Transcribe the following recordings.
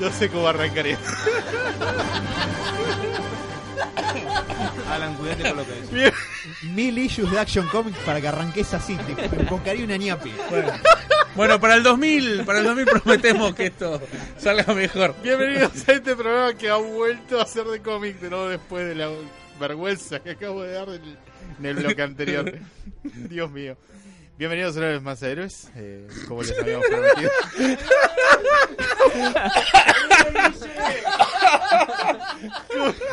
No sé cómo arrancaría. Alan, cuídate con lo que. Bien. Mil issues de Action Comics para que arranques así. Te invocaría una ñapi. Bueno, para el 2000, para el 2000 prometemos que esto salga mejor. Bienvenidos a este programa que ha vuelto a ser de cómic de nuevo después de la vergüenza que acabo de dar en el bloque anterior. Dios mío. Bienvenidos una vez más a Héroes, eh, como les habíamos prometido.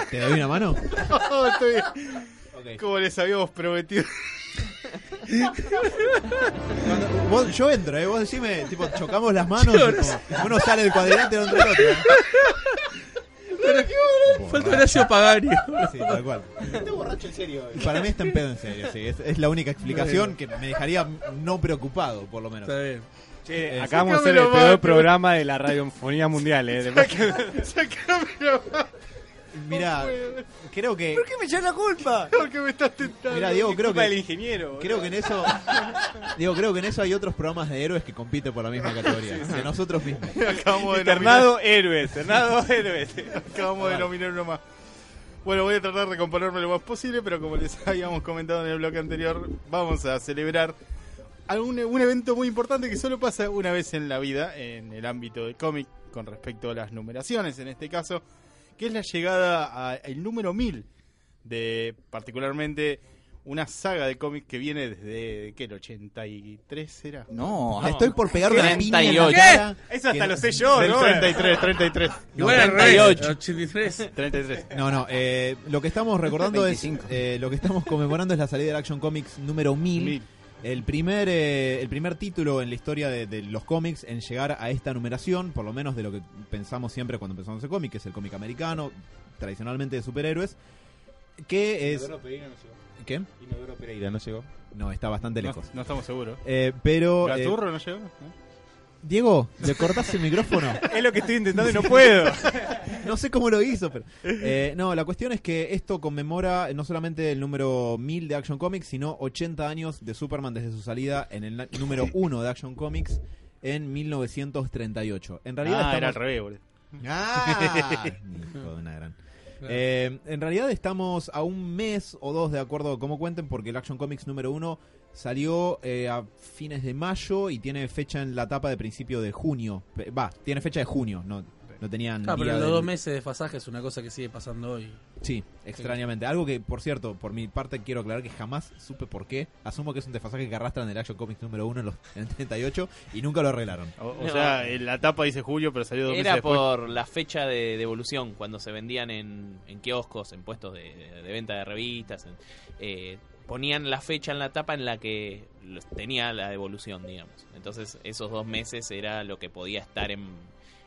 ¿Te doy una mano? No, estoy bien. Como les habíamos prometido. Cuando- vos- yo entro, ¿eh? Vos decime, tipo, chocamos las manos. tipo, uno sale del cuadrilátero entre el otro. Falta Horacio Pagani. Sí, tal cual. Para mí está en pedo en serio, sí. Es, es la única explicación que me dejaría no preocupado, por lo menos. Está bien. Che, Eh, acabamos de hacer el peor programa de la radiofonía mundial, eh. Después Sácamelo Mira, creo que. ¿Por qué me echan la culpa? porque me estás tentando. Mira, Diego, creo Culpa del que. ingeniero. Creo que en eso. Digo, creo que en eso hay otros programas de héroes que compiten por la misma categoría. De nosotros mismos. Acabamos de nominar, Ternado héroes, Ternado héroes. acabamos de nominar uno más. Bueno, voy a tratar de componerme lo más posible, pero como les habíamos comentado en el bloque anterior, vamos a celebrar algún, un evento muy importante que solo pasa una vez en la vida en el ámbito de cómic con respecto a las numeraciones en este caso, que es la llegada al número 1000 de particularmente una saga de cómics que viene desde ¿qué? el 83 era. No, Le Estoy por pegar una piña en la 38. cara. Eso hasta que- lo sé yo, Del ¿no? 33, 33. Igual al revés, 38. 83. 33. No, no, eh, lo que estamos recordando es, 25. eh, lo que estamos conmemorando es la salida del Action Comics número 1000, Mil. El primer eh, el primer título en la historia de, de los cómics en llegar a esta numeración, por lo menos de lo que pensamos siempre cuando empezamos el cómic, que es el cómic americano, tradicionalmente de superhéroes, que es... ¿Qué? Inodoro Pereira no llegó. No, está bastante No, lejos. no estamos seguros. Eh, pero... eh, ¿Gaturro no llegó? Diego, ¿le cortás el micrófono? Es lo que estoy intentando y no puedo. No sé cómo lo hizo, pero. eh, no, la cuestión es que esto conmemora no solamente el número 1000 de Action Comics, sino 80 años de Superman desde su salida en el número 1 de Action Comics en 1938. En realidad Ah, era al estamos. revés, boludo. ¡Ah! Hijo de una gran. Eh, en realidad estamos a un mes o dos de acuerdo a cómo cuenten porque el Action Comics número 1 salió eh, a fines de mayo y tiene fecha en la etapa de principio de junio. Va, tiene fecha de junio, no, no tenían Ah, pero los del- dos meses de fasaje es una cosa que sigue pasando hoy. Sí, extrañamente. Algo que, por cierto, por mi parte quiero aclarar que jamás supe por qué. Asumo que es un desfasaje que arrastran del Action Comics número 1 en, los, en el 38 y nunca lo arreglaron. O, o No. sea, en la tapa dice julio, pero salió dos meses Era después. por la fecha de devolución, cuando se vendían en, en kioscos, en puestos de, de- de venta de revistas. en- eh, ponían la fecha en la tapa en la que tenía la devolución, digamos. Entonces, esos dos meses era lo que podía estar en,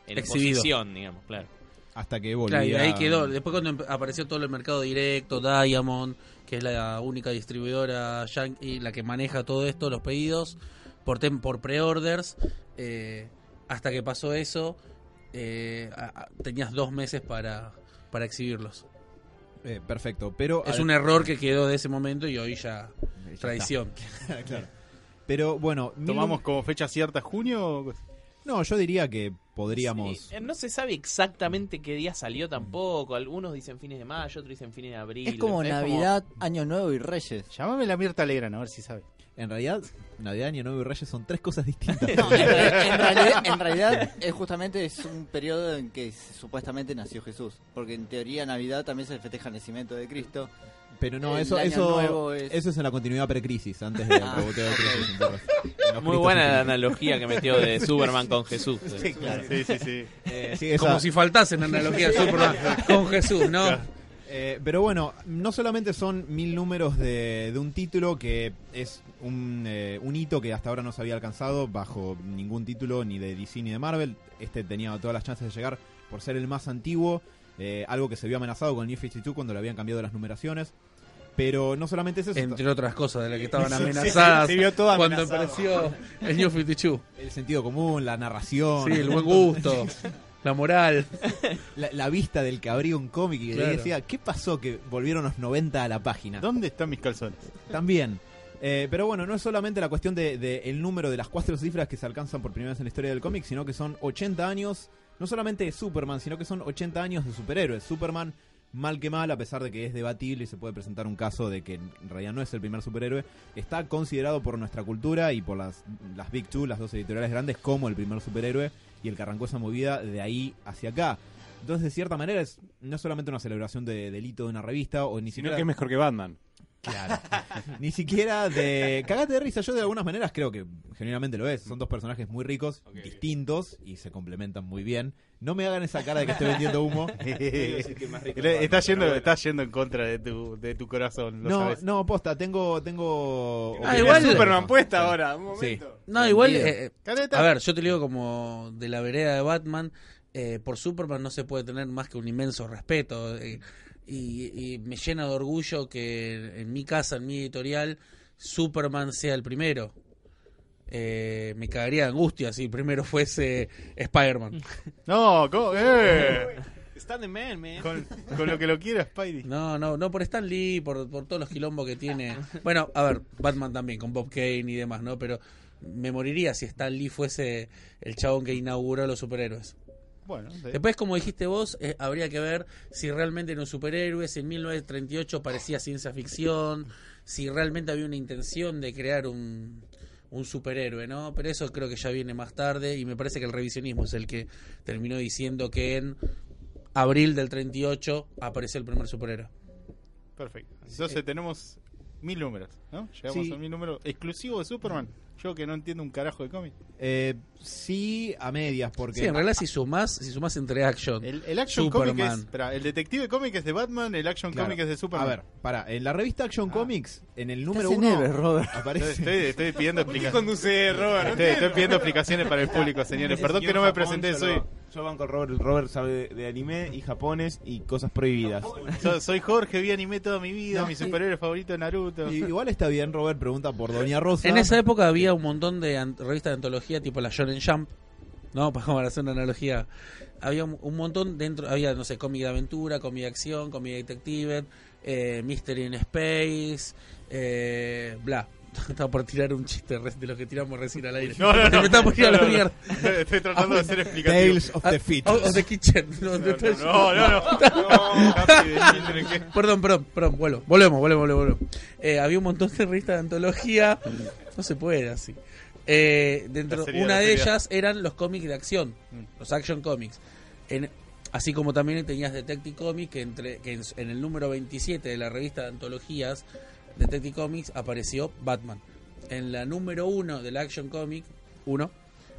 en Exhibido. digamos, claro. Hasta que volvía... Claro, y ahí quedó. Después cuando empe- apareció todo el mercado directo, Diamond, que es la única distribuidora yankee, la que maneja todo esto, los pedidos, por, tem- por pre-orders, eh, hasta que pasó eso, eh, tenías dos meses para, para exhibirlos. Eh, perfecto, pero... Es al- un error que quedó de ese momento y hoy ya tradición. claro. Pero bueno... mil- ¿Tomamos como fecha cierta junio? No, yo diría que podríamos... Sí, eh, no se sabe exactamente qué día salió tampoco. Algunos dicen fines de mayo, otros dicen fines de abril. Es como Navidad, Año Nuevo y Reyes. Llámame la Mirta Legrand, a ver si sabe. En realidad, Navidad, Año Nuevo y Reyes son tres cosas distintas. No, en, re- en realidad, en realidad es justamente es un periodo en que supuestamente nació Jesús. Porque en teoría Navidad también se festeja el nacimiento de Cristo. Pero no, El eso, eso, nuevo es- eso es en la continuidad precrisis, antes del Ah, reboteo de crisis. entonces, Muy buena la analogía que metió de Superman con Jesús. Sí, claro. Sí, sí, sí. Eh, Sí, esa- Como si faltase una analogía de Superman con Jesús, ¿no? Eh, pero bueno, no solamente son mil números de, de un título que es un, eh, un hito que hasta ahora no se había alcanzado bajo ningún título ni de DC ni de Marvel. Este tenía todas las chances de llegar por ser el más antiguo, eh, algo que se vio amenazado con el New 52 cuando le habían cambiado las numeraciones. Pero no solamente es eso, Entre otras cosas de las que estaban Sí, amenazadas se vio todo cuando apareció el New 52. el sentido común, la narración, Sí, el buen gusto, la moral. la, la vista del que abría un cómic y que Claro. decía, ¿qué pasó que volvieron los 90 a la página? ¿Dónde están mis calzones? También. Eh, pero bueno, no es solamente la cuestión del de, el número de las cuatro cifras que se alcanzan por primera vez en la historia del cómic, sino que son 80 años, no solamente de Superman, sino que son 80 años de superhéroes. Superman, mal que mal, a pesar de que es debatible y se puede presentar un caso de que en realidad no es el primer superhéroe, está considerado por nuestra cultura y por las, las Big Two, las dos editoriales grandes, como el primer superhéroe y el que arrancó esa movida de ahí hacia acá. Entonces, de cierta manera, es no solamente una celebración de, del hito de una revista, o ni Sino siquiera... que es mejor que Batman. Claro. Ni siquiera de. Cagate de risa. Yo, de algunas maneras, creo que genuinamente lo es. Son dos personajes muy ricos, distintos y se complementan muy bien. No me hagan esa cara de que estoy vendiendo humo. Estás yendo, estás yendo en contra de tu, de tu corazón, lo No, sabes. no, posta, tengo. tengo Ah, igual- Superman puesta Sí. ahora, un Sí. momento. No, igual. Eh, Caleta. a ver, yo te digo como de la vereda de Batman. eh, por Superman no se puede tener más que un inmenso respeto. eh, y, y me llena de orgullo que en mi casa, en mi editorial, Superman sea el primero. Eh, me cagaría de angustia si primero fuese Spider-Man. No, ¿cómo? Eh. Stand the man, man. Con, con lo que lo quiera Spidey. No, no, no por Stan Lee, por, por todos los quilombos que tiene. Bueno, a ver, Batman también, con Bob Kane y demás, ¿no? Pero me moriría si Stan Lee fuese el chabón que inauguró los superhéroes. Bueno, sí. Después, como dijiste vos, eh, habría que ver si realmente era un superhéroe, si en 1938 parecía ciencia ficción, si realmente había una intención de crear un, un superhéroe, ¿no? Pero eso creo que ya viene más tarde y me parece que el revisionismo es el que terminó diciendo que en abril del 38 apareció el primer superhéroe. Perfecto. Entonces tenemos mil números, ¿no? Llegamos Sí. a mil números exclusivos de Superman. Yo que no entiendo un carajo de cómic. Eh, sí, a medias, porque. Sí, en realidad si sumás, si sumás entre action, El, el Action Superman. Comic es. espera, el Detective Comic es de Batman, el Action Claro. Comic es de Superman. A ver, para, en la revista Action Comics, en el número uno. Ever, Robert. Aparece. estoy, estoy pidiendo ¿Por qué explicaciones. conduce Robert? Estoy, estoy pidiendo explicaciones para el público, señores. Perdón que no me presenté, soy, Yo banco Robert. Robert sabe de, de anime y japones y cosas prohibidas. soy, soy Jorge, vi anime toda mi vida, No, mi y- superhéroe favorito es Naruto. Y- igual está bien, Robert pregunta por Doña Rosa. En esa época había un montón de an- revistas de antología tipo la Shonen Jump, ¿no? Para hacer una analogía. Había un, un montón dentro, había, no sé, cómic de aventura, cómic de acción, cómic detective, eh, Mystery in Space, eh, bla. Estaba por tirar un chiste de los que tiramos recién al aire. No, no, no. Me estaba por ir a la No, no, no. mierda. Estoy tratando de ser explicativo. Tales of the Fit. Ah, oh, oh, the Kitchen. No, no, No, no. Perdón, perdón, perdón, vuelvo. Volvemos, volvemos, volvemos. volvemos. Eh, había un montón de revistas de antología. No se puede así. Eh, dentro, una de ellas eran los cómics de acción, Mm. los action comics. En- así como también tenías Detective Comics, que, entre, que en, en el número 27 de la revista de antologías Detective Comics apareció Batman. En la número 1 del Action Comic 1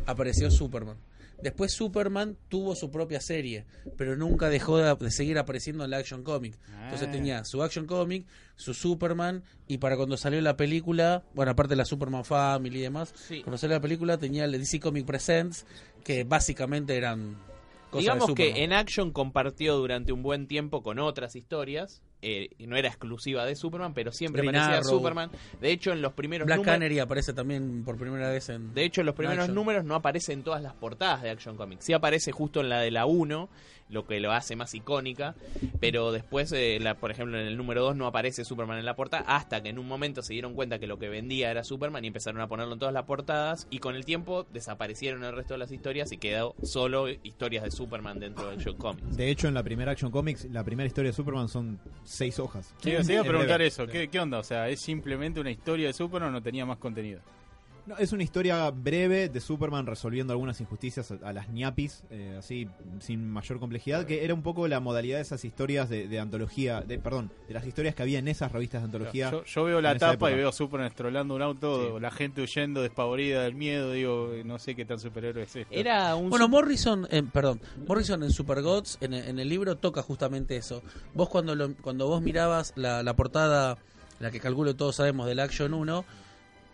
apareció Superman. Después Superman tuvo su propia serie, pero nunca dejó de, seguir apareciendo en la Action Comic. Entonces Ah. tenía su Action Comic, su Superman, y para cuando salió la película, bueno, aparte de la Superman Family y demás, Sí. cuando salió la película tenía el DC Comic Presents, que básicamente eran cosas Digamos de que en Action compartió durante un buen tiempo con otras historias. Eh, y no era exclusiva de Superman, pero siempre Green aparecía Arrow. Superman. De hecho, en los primeros Black números. Canary aparece también por primera vez en... De hecho, en los primeros Action. números no aparece en todas las portadas de Action Comics. Sí aparece justo en la de la 1, lo que lo hace más icónica. Pero después, eh, la, por ejemplo, en el número 2 no aparece Superman en la portada. Hasta que en un momento se dieron cuenta que lo que vendía era Superman y empezaron a ponerlo en todas las portadas. Y con el tiempo desaparecieron el resto de las historias y quedó solo historias de Superman dentro de Action Comics. De hecho, en la primera Action Comics, la primera historia de Superman son seis hojas. Sí, se iba a preguntar breve. eso. ¿Qué, ¿Qué onda? O sea, ¿es simplemente una historia de Superman o no tenía más contenido? No, es una historia breve de Superman resolviendo algunas injusticias a, a las ñapis, eh, así sin mayor complejidad, que era un poco la modalidad de esas historias de, de antología, de perdón, de las historias que había en esas revistas de antología. Yo, yo veo la tapa y veo Superman estrolando un auto, la gente huyendo despavorida del miedo, digo, no sé qué tan superhéroe es este. Era un Bueno, Morrison, eh, perdón, Morrison en Super Gods, en, en el libro toca justamente eso. Vos cuando lo- cuando vos mirabas la, la portada, la que calculo todos sabemos del Action 1,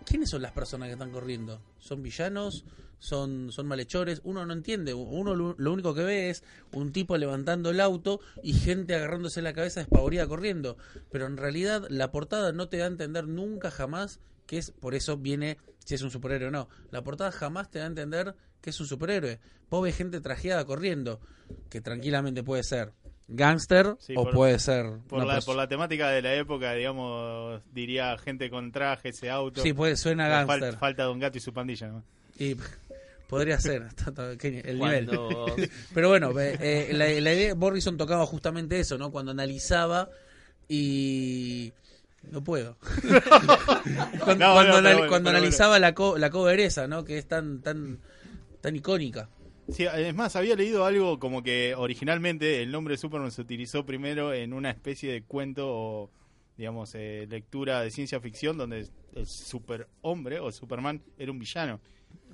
¿quiénes son las personas que están corriendo? ¿Son villanos? ¿Son, son malhechores? Uno no entiende. Uno lo, lo único que ve es un tipo levantando el auto y gente agarrándose la cabeza despavorida corriendo. Pero en realidad la portada no te da a entender nunca jamás que es, por eso viene si es un superhéroe o no. La portada jamás te da a entender que es un superhéroe. Ves gente trajeada corriendo, que tranquilamente puede ser gángster Sí, o por- puede ser Por la, por la temática de la época, digamos, diría gente con traje, ese auto. Sí, puede, suena Fal- gángster. falta Don Gato y su pandilla, ¿no? Y podría ser el nivel. Pero bueno, eh, la, la idea Morrison tocaba justamente eso, ¿no? Cuando analizaba y no puedo. cuando No, cuando no, pero anal- bueno, cuando pero analizaba la co la cover esa, ¿no? Que es tan tan tan icónica. Sí, es más, había leído algo como que originalmente el nombre de Superman se utilizó primero en una especie de cuento o, digamos, eh, lectura de ciencia ficción donde el superhombre o Superman era un villano.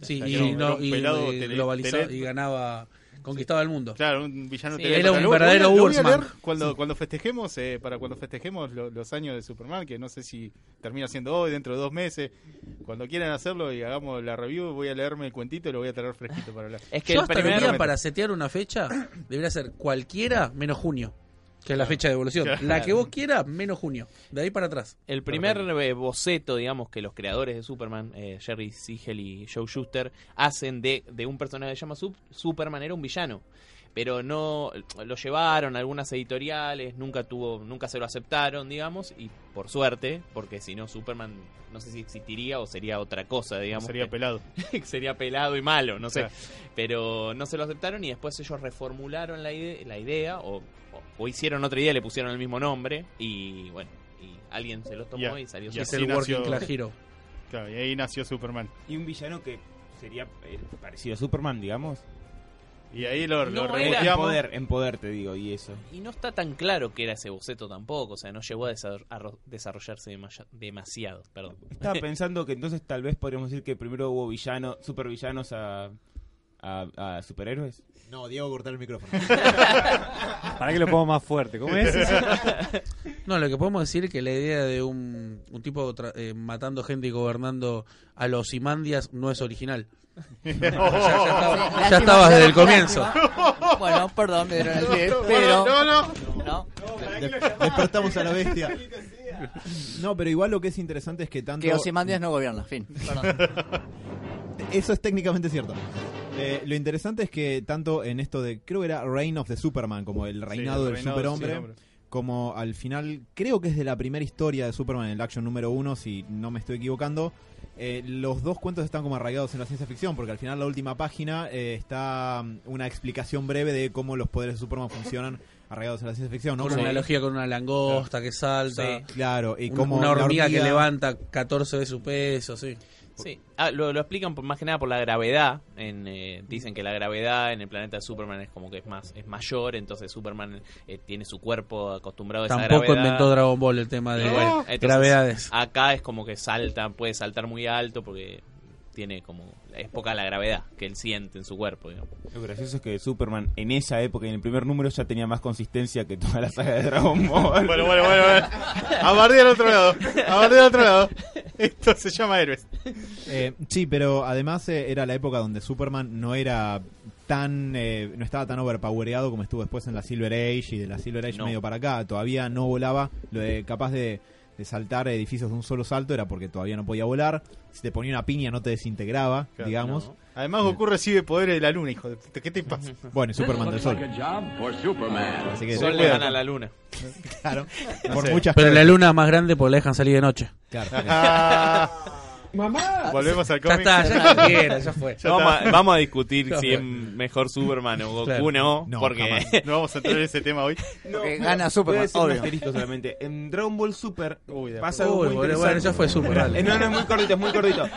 Sí, O sea, y, era un- no- era un y- pelado y tele- globalizaba tele- y ganaba, conquistaba el mundo. Claro, un villano Sí, era un verdadero leer cuando, cuando festejemos, eh, para cuando festejemos lo- los años de Superman, que no sé si termina siendo hoy, dentro de dos meses. Cuando quieran hacerlo y hagamos la review, voy a leerme el cuentito y lo voy a traer fresquito para hablar. Es que Yo el hasta primer- diría para setear una fecha, debería ser cualquiera menos junio, que es la fecha de evolución. La que vos quieras, menos junio. De ahí para atrás. El primer eh, boceto, digamos, que los creadores de Superman, eh, Jerry Siegel y Joe Schuster, hacen de, de un personaje que se llama Sup- Superman, era un villano. Pero no lo llevaron a algunas editoriales, nunca tuvo, nunca se lo aceptaron, digamos, y por suerte, porque si no Superman no sé si existiría o sería otra cosa, digamos. Sería que- pelado. sería pelado y malo, no sé. Claro. Pero no se lo aceptaron y después ellos reformularon la, ide- la idea o, o- o hicieron otra idea, le pusieron el mismo nombre y bueno, y alguien se los tomó y salió y Es el nació- Working Class Hero. Claro, y ahí nació Superman. Y un villano que sería eh, parecido a Superman, digamos. Y ahí lo, lo No era- En poder, en poder te digo, y eso. Y no está tan claro que era ese boceto tampoco, o sea, no llegó a desa- a ro- desarrollarse demasiado, perdón. Estaba pensando que entonces tal vez podríamos decir que primero hubo villanos, supervillanos a, a, a superhéroes. No, Diego, cortar el micrófono. Para que lo pongo más fuerte. ¿Cómo es? No, lo que podemos decir es que la idea de un, un tipo tra- eh, matando gente y gobernando a los Imandias no es original. Ya, ya estaba- ya estabas desde el comienzo. Bueno, perdón, me dieron el pie, No, pero... no, no. ¿no? Despertamos a la bestia. No, pero igual lo que es interesante es que tanto... Que Ozymandias no gobierna, fin. Perdón. Eso es técnicamente cierto. Eh, lo interesante es que tanto en esto de, creo que era Reign of the Superman, como el reinado el del reinado del superhombre, como al final, creo que es de la primera historia de Superman en el Action número uno, si no me estoy equivocando, eh, los dos cuentos están como arraigados en la ciencia ficción, porque al final la última página eh, está mm, una explicación breve de cómo los poderes de Superman funcionan arraigados en la ciencia ficción, ¿no? Con una analogía con una langosta que salta. Claro, y un- como una la hormiga, que levanta 14 de su peso, sí. Sí, ah, lo, lo explican por, más que nada por la gravedad. En, eh, dicen que la gravedad en el planeta de Superman es como que es más es mayor, entonces Superman eh, tiene su cuerpo acostumbrado a esa Tampoco gravedad. inventó Dragon Ball el tema de bueno, entonces, gravedades. Acá es como que salta, puede saltar muy alto porque tiene como es poca la gravedad que él siente en su cuerpo. digamos. Lo gracioso es que Superman en esa época, en el primer número, ya tenía más consistencia que toda la saga de Dragon Ball. Bueno, bueno, bueno, bueno. A bardear al otro lado. A bardear al otro lado. Esto se llama héroes. Eh, sí, pero además eh, era la época donde Superman no era tan eh, no estaba tan overpowereado como estuvo después en la Silver Age y de la Silver Age No. medio para acá. Todavía no volaba, lo de capaz de, de saltar edificios de un solo salto era porque todavía no podía volar. Si te ponía una piña no te desintegraba, Claro, digamos. no. Además, Goku recibe poderes de la luna, hijo de puta. ¿Qué te pasa? Bueno, Superman del Sol. Así que Sol le gana a la luna. claro, por sé. muchas Pero cosas. la luna es más grande porque la dejan salir de noche. Claro. Ah, Volvemos al Ya cómic. está, ya cualquiera, ya fue. Ya vamos, está. a, vamos a discutir si fue. es mejor Superman o Goku Claro. no, No, porque jamás. No vamos a entrar en ese tema hoy. Porque gana Superman, obvio. solamente. En Dragon Ball Super Uy, pasa Uy, algo muy bueno, interesante. bueno, ya fue Super, dale. Eh, No, no, es muy cortito, es muy cortito.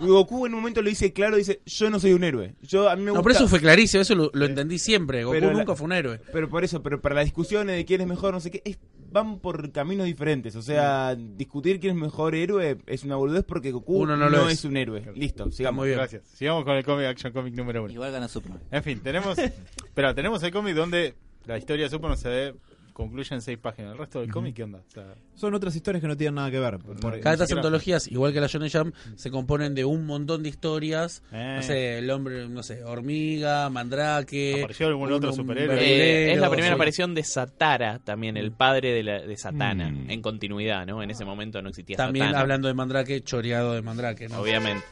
Goku en un momento lo dice claro, dice, yo no soy un héroe. Yo, a mí me No, pero eso fue clarísimo, eso lo, lo entendí siempre. Goku Pero la- nunca fue un héroe. Pero por eso, pero para las discusiones de quién es mejor, no sé qué, es- van por caminos diferentes. O sea, discutir quién es mejor héroe es una boludez porque Goku Uno no no, lo es. es. un héroe. Listo, sigamos. muy bien. Gracias. Sigamos con el cómic Action Comic número uno. Igual gana Superman. En fin, tenemos. Espera, tenemos el cómic donde la historia de Superman se ve. Concluye en seis páginas. El resto del cómic, ¿qué onda? O sea, Son otras historias que no tienen nada que ver. Por- Cada Cada estas antologías, igual que la Shonen Jump, se componen de un montón de historias. Eh. No sé, el hombre, no sé, hormiga, mandrake. ¿Apareció algún otro superhéroe? Eh, es la primera aparición de Satara, también el padre de, la, de Satana, Mm. en continuidad, ¿no? En ese momento no existía También Satana. hablando de mandrake, choreado de mandrake, ¿no? Obviamente.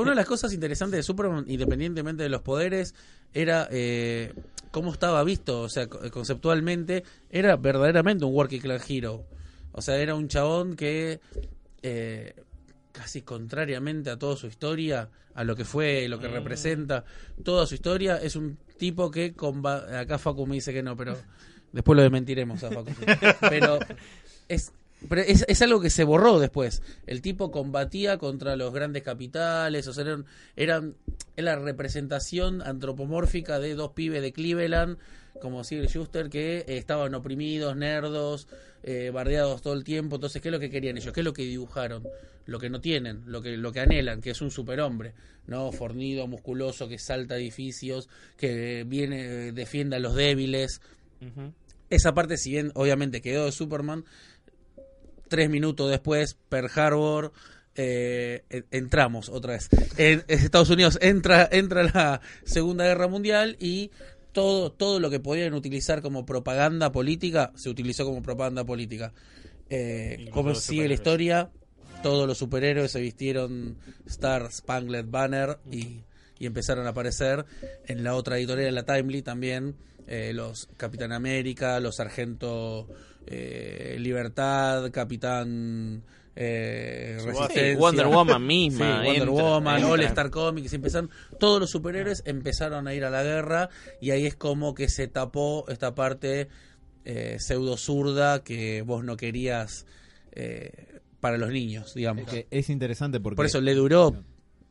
Una de las cosas interesantes de Superman, independientemente de los poderes, era eh, cómo estaba visto, o sea, co- conceptualmente, era verdaderamente un working class hero. O sea, era un chabón que, eh, casi contrariamente a toda su historia, a lo que fue, lo que representa, toda su historia, es un tipo que, acá Facu me dice que no, pero después lo desmentiremos a Facu. Pero es, pero es, es algo que se borró después. El tipo combatía contra los grandes capitales, o sea, eran, eran es la representación antropomórfica de dos pibes de Cleveland, como Sigel Schuster, que eh, estaban oprimidos, nerdos, eh, bardeados todo el tiempo. Entonces, ¿qué es lo que querían ellos? ¿Qué es lo que dibujaron? Lo que no tienen, lo que, lo que anhelan, que es un superhombre, ¿no? Fornido, musculoso, que salta edificios, que viene, eh, defiende a los débiles. Esa parte, si bien obviamente quedó de Superman, tres minutos después, Pearl Harbor, eh, en- entramos otra vez. En Estados Unidos entra, entra la Segunda Guerra Mundial y todo, todo lo que podían utilizar como propaganda política se utilizó como propaganda política. Eh, como sigue la historia, todos los superhéroes se vistieron Star Spangled Banner y, y empezaron a aparecer en la otra editorial, en la Timely también, eh, los Capitán América, los Sargento eh, Libertad, Capitán eh, Resistencia. Wonder Woman Sí, misma. Wonder entra, Woman, entra. All Star Comics, empezaron, todos los superhéroes empezaron a ir a la guerra y ahí es como que se tapó esta parte eh, pseudo zurda que vos no querías eh, para los niños, digamos. Es, que es interesante porque. Por eso le duró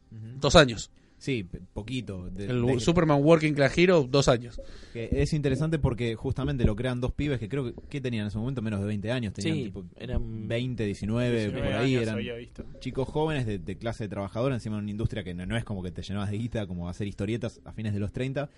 dos años. Sí, poquito. de- El de- Superman Working Class Hero, dos años. que es interesante porque justamente lo crean dos pibes que creo que, que tenían en ese momento menos de 20 años. Tenían Sí, tipo eran 20, 19, 19 por ahí. Eran había visto. chicos jóvenes de, de clase trabajadora, encima de una industria que no, no es como que te llenabas de guita, como hacer historietas a fines de los 30.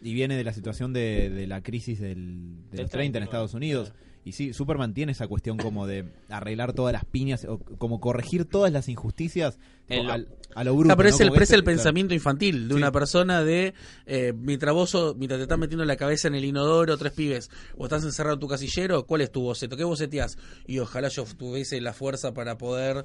Y viene de la situación de, de la crisis del, de Del los 30 en 30, Estados Unidos. Y sí, Superman tiene esa cuestión como de arreglar todas las piñas, o como corregir todas las injusticias El- al- a lo bruto. Ah, pero es ¿no? el, pero es el claro. pensamiento infantil de Sí. una persona de eh, mientras vos mientras te estás metiendo la cabeza en el inodoro, tres pibes, o estás encerrado en tu casillero, ¿cuál es tu boceto? ¿Qué boceteás? Y ojalá yo tuviese la fuerza para poder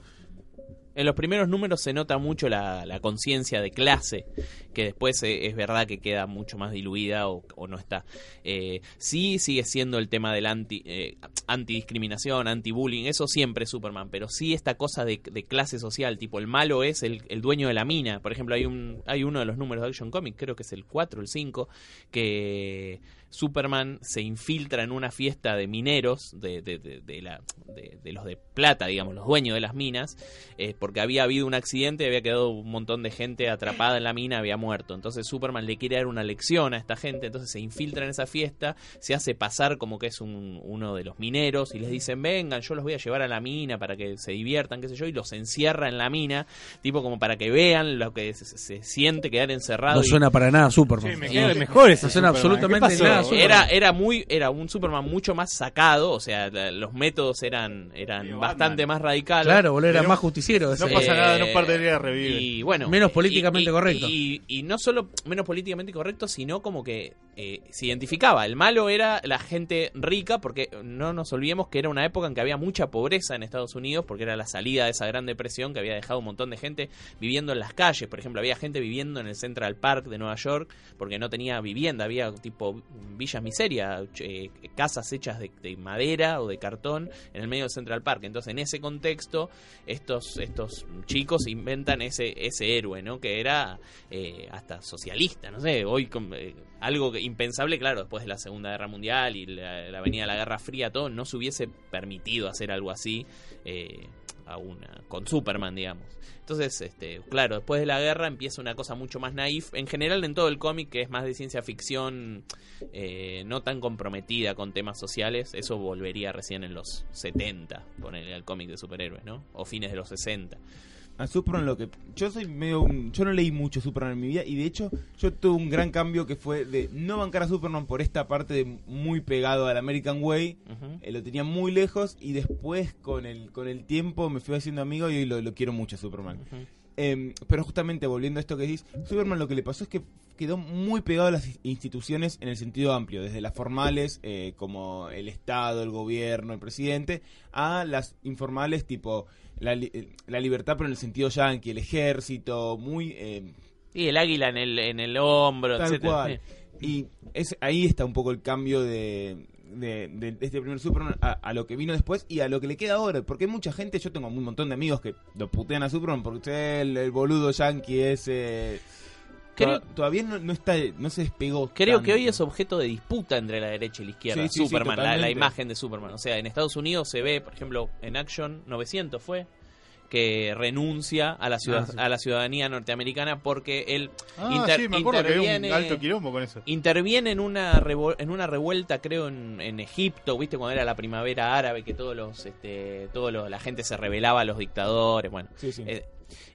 En los primeros números se nota mucho la, la conciencia de clase, que después eh, es verdad que queda mucho más diluida o, no está. Eh, sí sigue siendo el tema del anti, eh, antidiscriminación, anti-bullying, eso siempre es Superman, pero sí esta cosa de, clase social, tipo el malo es el, el dueño de la mina. Por ejemplo, hay, un, hay uno de los números de Action Comics, creo que es el 4 o el 5, que Superman se infiltra en una fiesta de mineros, de, de, de- de la, de, de los de plata, digamos, los dueños de las minas, eh, porque había habido un accidente, había quedado un montón de gente atrapada en la mina, había muerto. Entonces Superman le quiere dar una lección a esta gente, entonces se infiltra en esa fiesta, se hace pasar como que es un- uno de los mineros y les dicen, vengan, yo los voy a llevar a la mina para que se diviertan, qué sé yo, y los encierra en la mina, tipo como para que vean lo que se, se siente quedar encerrado. no y- suena para nada Superman. Sí, me Y- queda mejor ese No suena Superman. absolutamente Superman. era era muy era un Superman mucho más sacado o sea la- los métodos eran eran bastante más radicales Claro, boludo, era más justiciero. no pasa nada, no perdería, revive. y bueno Menos y- políticamente y- correcto. y, y y no solo menos políticamente correcto, sino como que eh, se identificaba. El malo era la gente rica, porque no nos olvidemos que era una época en que había mucha pobreza en Estados Unidos, porque era la salida de esa gran depresión que había dejado un montón de gente viviendo en las calles. Por ejemplo, había gente viviendo en el Central Park de Nueva York porque no tenía vivienda, había tipo villas miseria, eh, casas hechas de, de madera o de cartón en el medio del Central Park. Entonces, en ese contexto, estos, estos chicos inventan ese, ese héroe, ¿no? Que era eh, hasta socialista, no sé, hoy eh, algo impensable, claro, después de la Segunda Guerra Mundial y la, la venida de la Guerra Fría, todo, no se hubiese permitido hacer algo así eh, a una, con Superman, digamos. Entonces, este, claro, después de la guerra empieza una cosa mucho más naif, en general en todo el cómic, que es más de ciencia ficción, eh, no tan comprometida con temas sociales, eso volvería recién en los 70, ponerle al cómic de superhéroes, ¿no? O fines de los 60. A Superman lo que... Yo soy medio... un- Yo no leí mucho Superman en mi vida y de hecho yo tuve un gran cambio que fue de no bancar a Superman por esta parte de muy pegado al American Way. Eh, lo tenía muy lejos y después con el, con el tiempo me fui haciendo amigo y hoy lo, lo quiero mucho a Superman. Eh, pero justamente volviendo a esto que decís, Superman lo que le pasó es que quedó muy pegado a las instituciones en el sentido amplio, desde las formales, eh, como el Estado, el gobierno, el presidente, a las informales, tipo la, eh, la libertad, pero en el sentido yankee, el ejército, muy... eh, Y el águila en el, en el hombro, Tal etcétera. cual. Y es, ahí está un poco el cambio de, de, de este primer Superman a, a lo que vino después y a lo que le queda ahora. Porque hay mucha gente, yo tengo un montón de amigos que lo putean a Superman porque el, el boludo yankee ese... Creo- todavía no, no está no se despegó Creo tanto. que hoy es objeto de disputa entre la derecha y la izquierda. Sí, sí, sí, Superman, la, imagen de Superman. O sea, en Estados Unidos se ve, por ejemplo, en Action 900 fue que renuncia a la ciudad, Ah, sí. a la ciudadanía norteamericana porque él Ah, inter- sí, me acuerdo que había un interviene- alto quilombo con eso. interviene en una en una revuelta creo en, en Egipto viste cuando era la primavera árabe que todos los este todos los- la gente se rebelaba a los dictadores bueno Sí, sí. eh,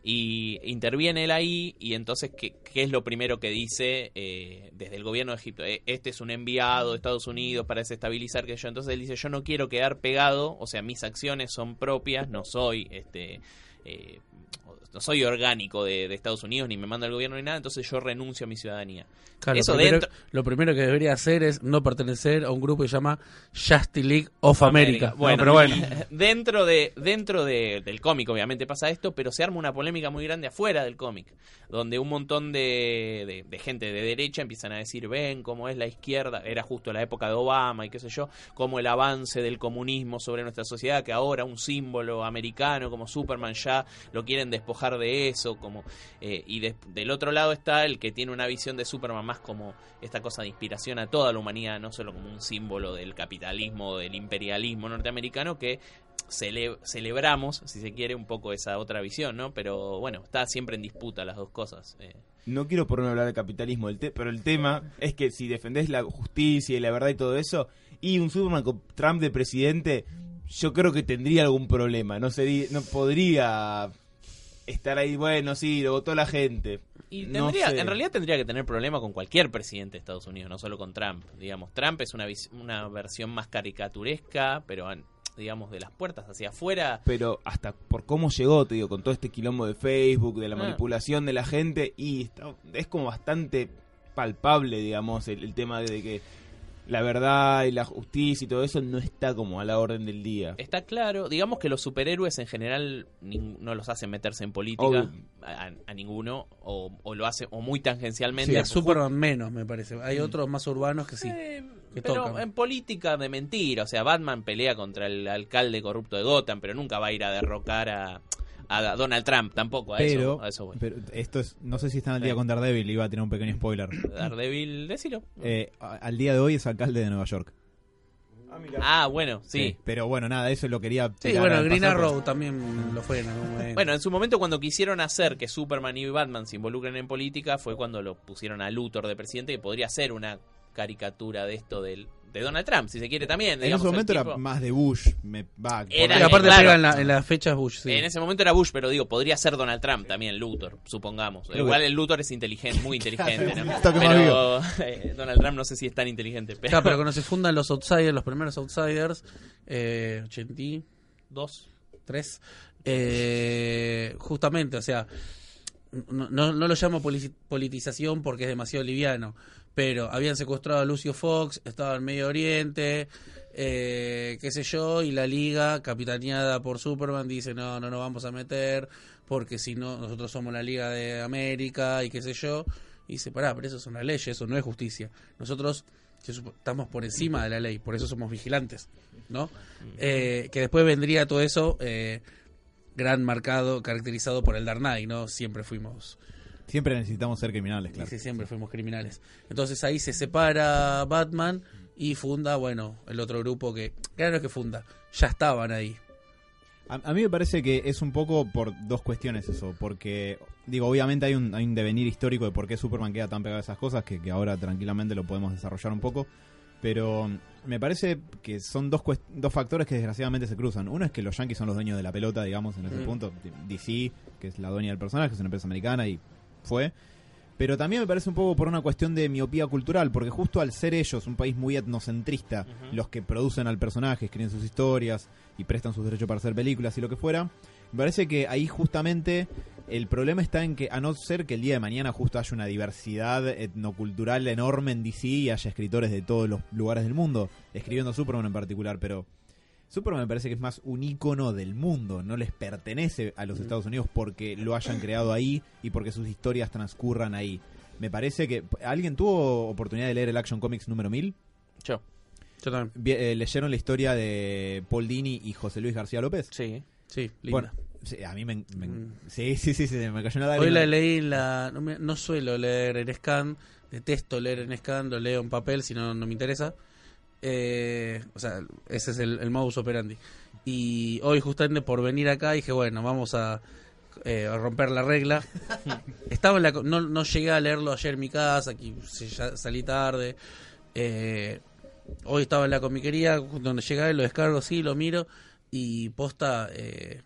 y interviene él ahí y entonces ¿qué, qué es lo primero que dice eh, desde el gobierno de Egipto? Eh, este es un enviado de Estados Unidos para desestabilizar que yo. Entonces él dice, yo no quiero quedar pegado, o sea, mis acciones son propias, no soy este... eh, no soy orgánico de, de Estados Unidos, ni me manda el gobierno ni nada, entonces yo renuncio a mi ciudadanía. Claro, Eso lo, primero, dentro- lo primero que debería hacer es no pertenecer a un grupo que se llama Justice League of America. No, Bueno, pero bueno. dentro de dentro de- del cómic obviamente pasa esto, pero se arma una polémica muy grande afuera del cómic, donde un montón de, de- de gente de derecha empiezan a decir, ven cómo es la izquierda, era justo la época de Obama y qué sé yo, cómo el avance del comunismo sobre nuestra sociedad, que ahora un símbolo americano como Superman ya lo quieren despojar de eso, como eh, y de- del otro lado está el que tiene una visión de Superman más como esta cosa de inspiración a toda la humanidad, no solo como un símbolo del capitalismo, del imperialismo norteamericano, que cele- celebramos, si se quiere, un poco esa otra visión, ¿no? Pero bueno, está siempre en disputa las dos cosas. eh. No quiero ponerme a hablar de capitalismo, pero el tema es que si defendés la justicia y la verdad y todo eso, y un Superman con Trump de presidente, yo creo que tendría algún problema. No sería, no podría estar ahí, bueno, sí, lo votó la gente. Y No tendría, sé. en realidad tendría que tener problema con cualquier presidente de Estados Unidos, no solo con Trump. Digamos, Trump es una, una versión más caricaturesca, pero digamos de las puertas hacia afuera. Pero hasta por cómo llegó, te digo, con todo este quilombo de Facebook, de la Ah. manipulación de la gente, y está- es como bastante palpable, digamos, el, el tema de que la verdad y la justicia y todo eso no está como a la orden del día. Está claro, digamos que los superhéroes en general no los hacen meterse en política a, a ninguno o, o lo hace o muy tangencialmente. Sí, a Superman menos, me parece. Hay otros más urbanos que sí. Eh, que pero tocan. en política de mentira, o sea, Batman pelea contra el alcalde corrupto de Gotham, pero nunca va a ir a derrocar a, a Donald Trump tampoco, a Pero, eso, a eso voy. pero esto es, no sé si están al día Sí. con Daredevil, iba a tener un pequeño spoiler. Daredevil, decilo. Eh, al día de hoy es alcalde de Nueva York. Ah, bueno, sí. Pero bueno, nada, eso lo quería. Sí, bueno, Green pasar, Arrow también lo fue en algún momento. Bueno, en su momento cuando quisieron hacer que Superman y Batman se involucren en política fue cuando lo pusieron a Luthor de presidente, que podría ser una caricatura de esto del, de Donald Trump, si se quiere también. En digamos, ese momento era más de Bush. Me, va, por Era- ahí. Y aparte claro. pega en, la- en las fechas Bush, sí. En ese momento era Bush, pero digo, podría ser Donald Trump también, Luthor, supongamos. Igual que- el Luthor es inteligente, muy inteligente, Pero eh, Donald Trump no sé si es tan inteligente. Pero, Claro, pero cuando se fundan los Outsiders, los primeros Outsiders, eh, 82, 3, eh, justamente, o sea, no, no, no lo llamo poli- politización porque es demasiado liviano, pero habían secuestrado a Lucio Fox, estaba en Medio Oriente, eh, qué sé yo, y la liga, capitaneada por Superman, dice, no, no nos vamos a meter, porque si no, nosotros somos la Liga de América y qué sé yo, y dice, pará, pero eso es una ley, eso no es justicia. Nosotros estamos por encima de la ley, por eso somos vigilantes, ¿no? Eh, que después vendría todo eso, eh, gran marcado, caracterizado por el Knight, ¿no? Siempre fuimos Siempre necesitamos ser criminales, claro. Dice, siempre fuimos criminales. Entonces ahí se separa Batman y funda, bueno, el otro grupo que, claro que funda, ya estaban ahí. A, a mí me parece que es un poco por dos cuestiones eso, porque, digo, obviamente hay un, hay un devenir histórico de por qué Superman queda tan pegado a esas cosas, que, que ahora tranquilamente lo podemos desarrollar un poco, pero me parece que son dos, dos factores que desgraciadamente se cruzan. Uno es que los Yankees son los dueños de la pelota, digamos, en ese Mm. punto, DC, que es la dueña del personaje, es una empresa americana y fue. Pero también me parece un poco por una cuestión de miopía cultural, porque justo al ser ellos un país muy etnocentrista, los que producen al personaje, escriben sus historias y prestan sus derechos para hacer películas y lo que fuera, me parece que ahí justamente el problema está en que, a no ser que el día de mañana justo haya una diversidad etnocultural enorme en DC y haya escritores de todos los lugares del mundo, escribiendo Superman en particular, pero Superman me parece que es más un icono del mundo, no les pertenece a los Estados Unidos porque lo hayan creado ahí y porque sus historias transcurran ahí. Me parece que... ¿Alguien tuvo oportunidad de leer el Action Comics número 1000? Yo. Yo también. Eh, ¿Leyeron la historia de Paul Dini y José Luis García López? Sí. Sí, linda. Bueno, sí, a mí me... me- Mm. sí, sí, sí, sí, me cayó una Hoy la leí en la... No, me- no suelo leer en scan, detesto leer en scan, lo leo en papel si no, no me interesa. Eh, o sea, ese es el, el modus operandi. Y hoy justamente por venir acá dije, bueno, vamos a, eh, a romper la regla. Estaba en la, co- no, no llegué a leerlo ayer en mi casa, aquí ya salí tarde. Eh, hoy estaba en la comiquería, donde llegué, lo descargo, sí, lo miro. Y posta... Eh,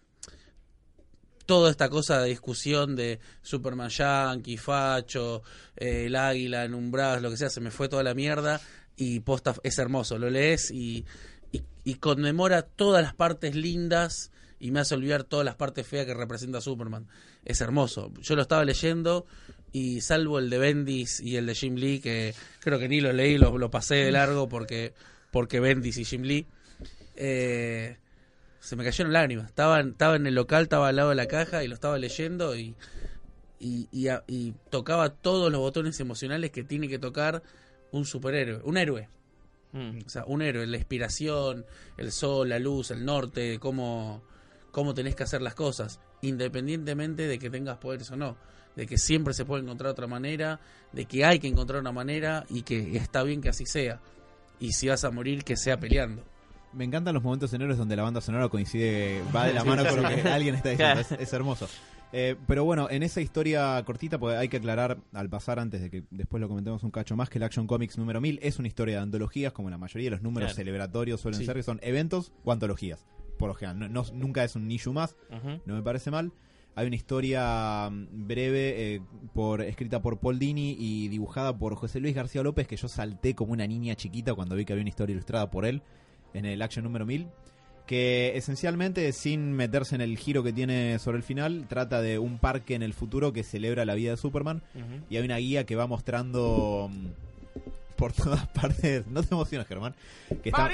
toda esta cosa de discusión de Superman Yankee, Facho, eh, el águila en un brazo, lo que sea, se me fue toda la mierda y posta es hermoso, lo lees y, y, conmemora todas las partes lindas y me hace olvidar todas las partes feas que representa Superman. Es hermoso. Yo lo estaba leyendo y salvo el de Bendis y el de Jim Lee, que creo que ni lo leí, lo, lo pasé de largo porque, porque Bendis y Jim Lee. Eh, se me cayeron lágrimas. Estaba, estaba en el local, estaba al lado de la caja y lo estaba leyendo y, y tocaba todos los botones emocionales que tiene que tocar un superhéroe, un héroe. Mm. O sea, un héroe, la inspiración, el sol, la luz, el norte, cómo, cómo tenés que hacer las cosas, independientemente de que tengas poderes o no, de que siempre se puede encontrar otra manera, de que hay que encontrar una manera y que está bien que así sea. Y si vas a morir, que sea peleando. Me encantan los momentos en héroes donde la banda sonora coincide, va de la mano con lo que alguien está diciendo. Es, es hermoso. Eh, pero bueno, en esa historia cortita, pues hay que aclarar al pasar, antes de que después lo comentemos un cacho más, que el Action Comics número 1000 es una historia de antologías, como la mayoría de los números Claro. celebratorios suelen Sí. ser, que son eventos o antologías. Por lo general, no, no- nunca es un issue más, no me parece mal. Hay una historia mm, breve eh, por escrita por Paul Dini y dibujada por José Luis García López que yo salté como una niña chiquita cuando vi que había una historia ilustrada por él en el Action número 1000 que esencialmente sin meterse en el giro que tiene sobre el final trata de un parque en el futuro que celebra la vida de Superman y hay una guía que va mostrando mm, por todas partes no te emociones Germán que está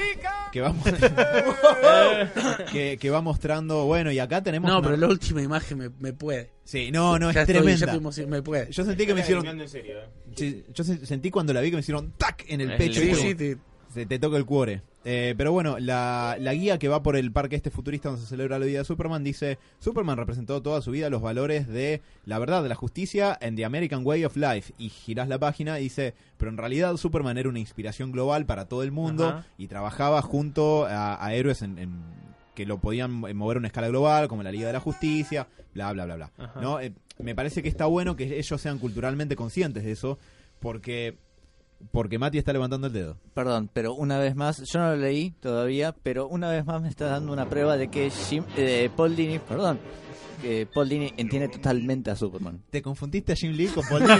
que va mostrando que, que va mostrando bueno y acá tenemos No, una- pero la última imagen me, me puede. Sí, no, no, Ya es estoy- tremenda. estoy me puede. Yo sentí que me hicieron. En serio, eh. sí, Yo se- sentí cuando la vi que me hicieron ¡tac! en el Es pecho. Sí, sí, te- Se te toca el cuore. Eh, pero bueno, la, la guía que va por el parque este futurista donde se celebra la vida de Superman dice: Superman representó toda su vida los valores de la verdad, de la justicia en The American Way of Life. Y girás la página y dice: Pero en realidad Superman era una inspiración global para todo el mundo Ajá. y trabajaba junto a, a héroes en, en- que lo podían mover a una escala global, como la Liga de la Justicia, bla, bla, bla, bla. Ajá. ¿no? Eh, me parece que está bueno que ellos sean culturalmente conscientes de eso, porque Porque Mati está levantando el dedo. Perdón, pero una vez más, yo no lo leí todavía, pero una vez más me está dando una prueba de que Jim, eh, Paul Dini, perdón, que Paul Dini entiende totalmente a Superman. Te confundiste a Jim Lee con Paul Dini.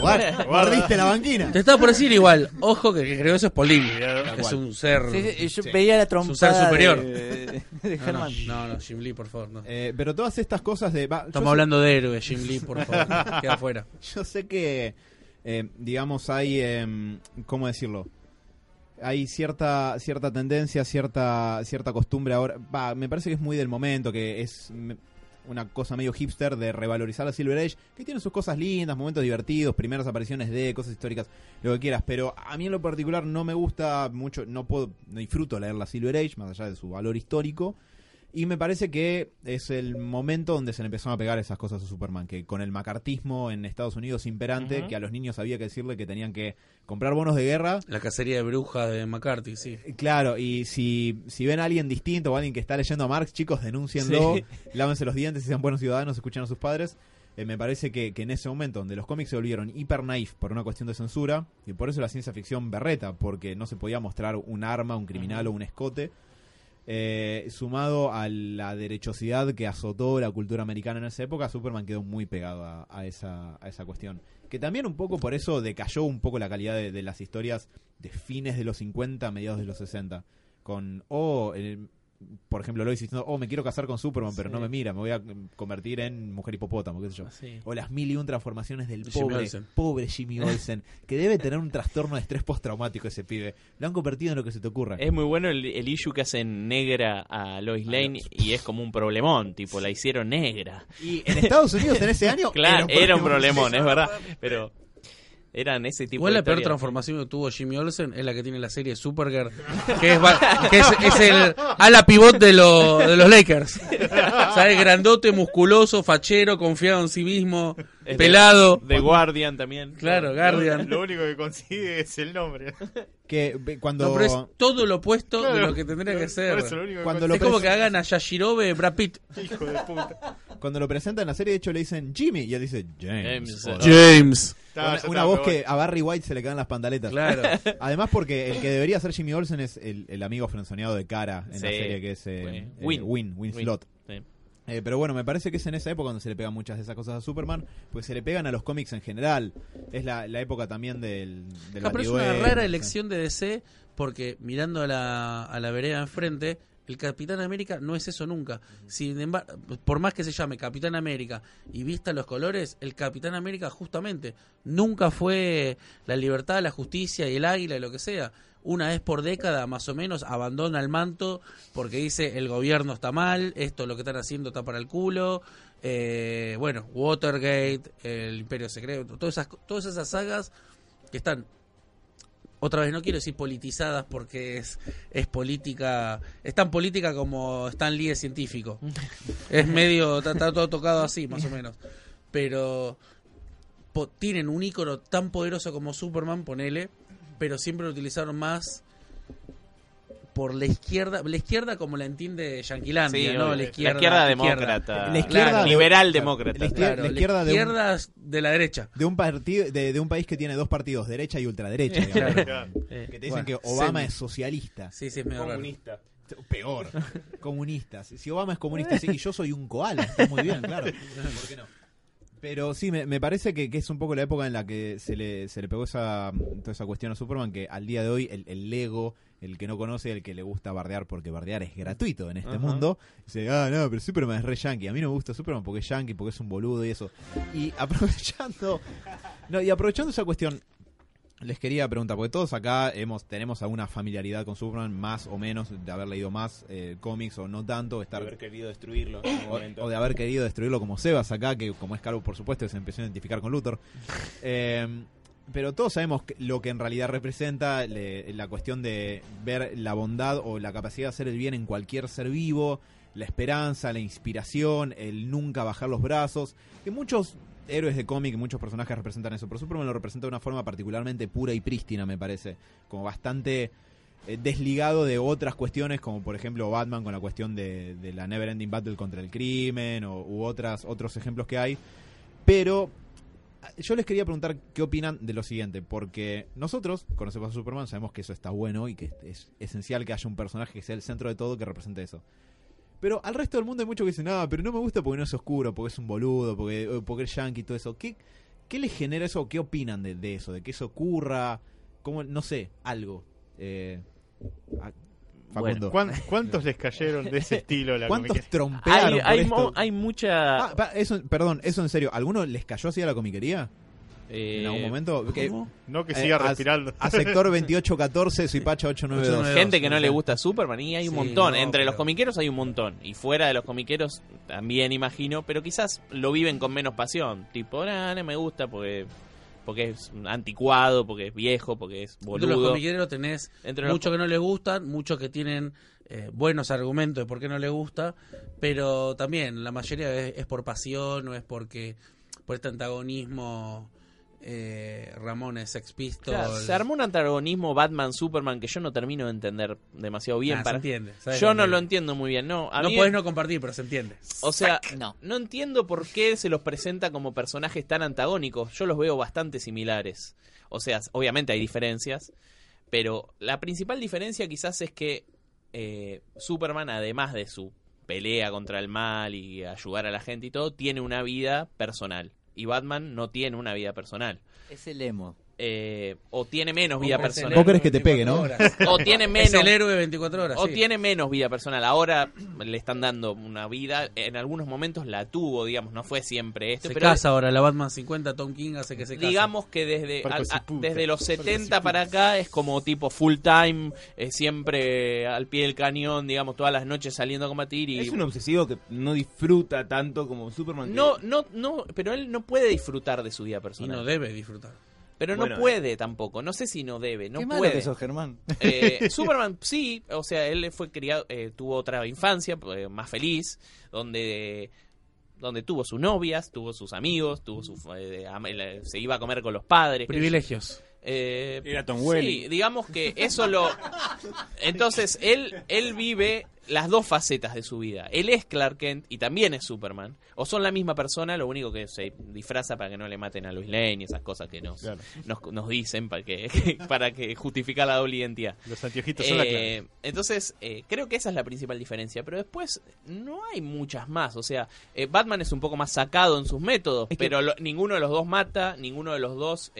Guard- Guardiste la banquina. Te estaba por decir igual, ojo que el que eso es Polini. Es un ser. Sí, sí, y yo Sí. veía la un ser superior. de, de No, no, Herman. no, no, Jim Lee, por favor, no. Eh, pero todas estas cosas de... va, Estamos sé- hablando de héroe, Jim Lee, por favor. Queda afuera. Yo sé que, eh, digamos, hay, em, ¿cómo decirlo? Hay cierta cierta tendencia, cierta cierta costumbre ahora. Me parece que es muy del momento, que es una cosa medio hipster de revalorizar la Silver Age, que tiene sus cosas lindas, momentos divertidos, primeras apariciones de cosas históricas, lo que quieras. Pero a mí en lo particular no me gusta mucho, no puedo, no disfruto leer la Silver Age, más allá de su valor histórico. Y me parece que es el momento donde se le empezaron a pegar esas cosas a Superman, que con el macartismo en Estados Unidos imperante, que a los niños había que decirle que tenían que comprar bonos de guerra. La cacería de brujas de McCarthy, sí. Claro, y si, si ven a alguien distinto o alguien que está leyendo a Marx, chicos, denúncienlo, Sí. lávense los dientes y sean buenos ciudadanos, escuchen a sus padres. Eh, me parece que, que en ese momento donde los cómics se volvieron hiper naif por una cuestión de censura, y por eso la ciencia ficción berreta, porque no se podía mostrar un arma, un criminal o un escote, eh, sumado a la derechosidad que azotó la cultura americana en esa época, Superman quedó muy pegado a, esa, cuestión. Que también un poco por eso decayó un poco la calidad de, las historias de fines de los 50, mediados de los 60. Con, oh, por ejemplo, Lois diciendo, oh, me quiero casar con Superman, pero Sí. no me mira, me voy a convertir en mujer hipopótamo, qué sé yo. Sí. O las mil y un transformaciones del Jimmy pobre, Olsen. pobre Jimmy Olsen, que debe tener un trastorno de estrés postraumático ese pibe. Lo han convertido en lo que se te ocurra. Es muy bueno el, el issue que hacen negra a Lois Lane y es como un problemón, tipo, la hicieron negra. Y en Estados Unidos en ese año Claro, era un problemón. problemón, es verdad, pero eran ese tipo Igual de la peor historias. transformación que tuvo Jimmy Olsen es la que tiene la serie Supergirl, que es, que es, es el ala pivot de, lo- de los Lakers. ¿Sabes? Grandote, musculoso, fachero, confiado en sí mismo, Es de- pelado. The Guardian también. Claro, Guardian. Lo único que consigue es el nombre. Que cuando, No, pero es todo lo opuesto de Claro. lo que tendría que ser. eso lo único que Cuando Es lo como que hagan a Yashirobe Brad Pitt. Hijo de puta. cuando lo presenta en la serie, de hecho le dicen Jimmy y él dice James, James. joder. James. Está, una voz que a Barry White se le quedan las pantaletas. Claro. Además porque el que debería ser Jimmy Olsen es el, el amigo frenzoneado de cara en la serie que es eh, eh, Win. Win, Win Win. Slot. Sí. Eh, pero bueno, me parece que es en esa época donde se le pegan muchas de esas cosas a Superman, pues se le pegan a los cómics en general. Es la, la época también del, del pero es una batiduelo, rara elección de DC porque mirando a la, a la vereda enfrente, el Capitán América no es eso nunca. Sin embargo, por más que se llame Capitán América y vista los colores, el Capitán América justamente nunca fue la libertad, la justicia y el águila y lo que sea. Una vez por década, más o menos, abandona el manto porque dice el gobierno está mal, esto lo que están haciendo está para el culo. Eh, bueno, Watergate, el Imperio Secreto, todas esas, todas esas sagas que están otra vez no quiero decir politizadas porque es, es política, es tan política como Stan Lee es científico. es medio, está, está todo tocado así, más o menos. Pero po- tienen un ícono tan poderoso como Superman, ponele, pero siempre lo utilizaron más por la izquierda, la izquierda como la entiende Yanquilandia, Sí, ¿no? La izquierda, La izquierda demócrata. La izquierda Claro. Liberal la demócrata. Claro, la izquierda de un- izquierda de la derecha. de un partido de, de un país que tiene dos partidos, derecha y ultraderecha. Claro. Que te dicen bueno, que Obama es socialista. Sí, sí, es medio raro. Comunista. Peor. Comunista. Si si Obama es comunista, sí, y yo soy un koala. Está muy bien, claro. ¿Por qué no? Pero sí, me, me parece que, que es un poco la época en la que se le, se le pegó esa, toda esa cuestión a Superman, que al día de hoy el, el Lego, el que no conoce, el que le gusta bardear, porque bardear es gratuito en este Ajá. mundo, dice, ah, no, pero Superman es re yankee. A mí no me gusta Superman porque es yankee, porque es un boludo y eso. Y aprovechando, no, y aprovechando esa cuestión, les quería preguntar, porque todos acá hemos tenemos alguna familiaridad con Superman, más o menos, de haber leído más eh, cómics o no tanto, estar haber querido destruirlo en algún momento. o, o de haber querido destruirlo como Sebas acá, que como es Calvo, por supuesto, se empezó a identificar con Luthor. Eh, pero todos sabemos lo que en realidad representa le- la cuestión de ver la bondad o la capacidad de hacer el bien en cualquier ser vivo, la esperanza, la inspiración, el nunca bajar los brazos, que muchos héroes de cómic, muchos personajes representan eso, pero Superman lo representa de una forma particularmente pura y prístina, me parece, como bastante eh, desligado de otras cuestiones, como por ejemplo Batman con la cuestión de, de la Never Ending Battle contra el crimen, o, u otras, otros ejemplos que hay. Pero yo les quería preguntar qué opinan de lo siguiente, porque nosotros conocemos a Superman, sabemos que eso está bueno y que es esencial que haya un personaje que sea el centro de todo que represente eso. Pero al resto del mundo hay mucho que dicen, ah, pero no me gusta porque no es oscuro, porque es un boludo, porque, eh, porque es yankee y todo eso. ¿Qué, qué les genera eso? ¿Qué opinan de, de eso? ¿De que eso ocurra? ¿Cómo, no sé, algo? Eh, Facundo. ¿Cuán- ¿Cuántos les cayeron de ese estilo a la ¿Cuántos comiquería? trompearon Hay, por hay, esto? mo- hay mucha... Ah, pa- eso, perdón, eso en serio. ¿Alguno les cayó así a la comiquería? eh, ¿En algún momento? Que- No que eh, siga a- respirando. A, sector 2814, Suipacha 892. gente que no le gusta Superman y hay un Sí, montón. no, Entre los comiqueros hay un montón. Y fuera de los comiqueros también imagino, pero quizás lo viven con menos pasión. Tipo, "Nah, no me gusta porque porque es anticuado, porque es viejo, porque es Entre los boludo. comiqueros tenés Entre los muchos que no les gustan, muchos que tienen eh, buenos argumentos de por qué no les gusta, pero también la mayoría es, es por pasión o es porque por este antagonismo eh, Ramones, Sex Pistols. Claro, se armó un antagonismo Batman-Superman que yo no termino de entender demasiado bien. Nah, para... se entiende. Yo no lo entiendo muy bien, no. A No mí- podés no compartir, pero se entiende. O sea, No. no entiendo por qué se los presenta como personajes tan antagónicos. Yo los veo bastante similares. O sea, obviamente hay diferencias, pero la principal diferencia quizás es que eh, Superman, además de su pelea contra el mal y ayudar a la gente y todo, tiene una vida personal. Y Batman no tiene una vida personal. Es el emo. Eh, o tiene menos vida Es personal. Vos querés que te pegue, 24 ¿no? O tiene Es menos el héroe de 24 horas. o sí. tiene menos vida personal. Ahora le están dando una vida. En algunos momentos la tuvo, digamos. No fue siempre esto. Se pero casa ahora la Batman 50, Tom King hace que se case. digamos que desde, a- puta. desde los Porque 70 su para acá es como tipo full time. eh, siempre al pie del cañón, digamos, todas las noches saliendo a combatir. Y Es un obsesivo que no disfruta tanto como Superman. no, no, no, pero él no puede disfrutar de su vida Y personal. no debe disfrutar. Pero Bueno, no puede tampoco. No sé si no debe, no Qué malo puede. que sos, Germán. Eh, Superman sí, o sea, él fue criado, eh, tuvo otra infancia eh, más feliz, donde donde tuvo sus novias, tuvo sus amigos, tuvo su eh, eh, se iba a comer con los padres. Privilegios. Eh, Era Tom sí, digamos que eso lo entonces él él vive las dos facetas de su vida. Él es Clark Kent y también es Superman. O son la misma persona, lo único que se disfraza para que no le maten a Luis Lane y esas cosas que nos, Claro. nos, nos dicen para que para que justificar la doble identidad. Los anteojitos son la. Eh, entonces, eh, creo que esa es la principal diferencia. Pero después, no hay muchas más. O sea, eh, Batman es un poco más sacado en sus métodos, Es que- pero lo- ninguno de los dos mata, ninguno de los dos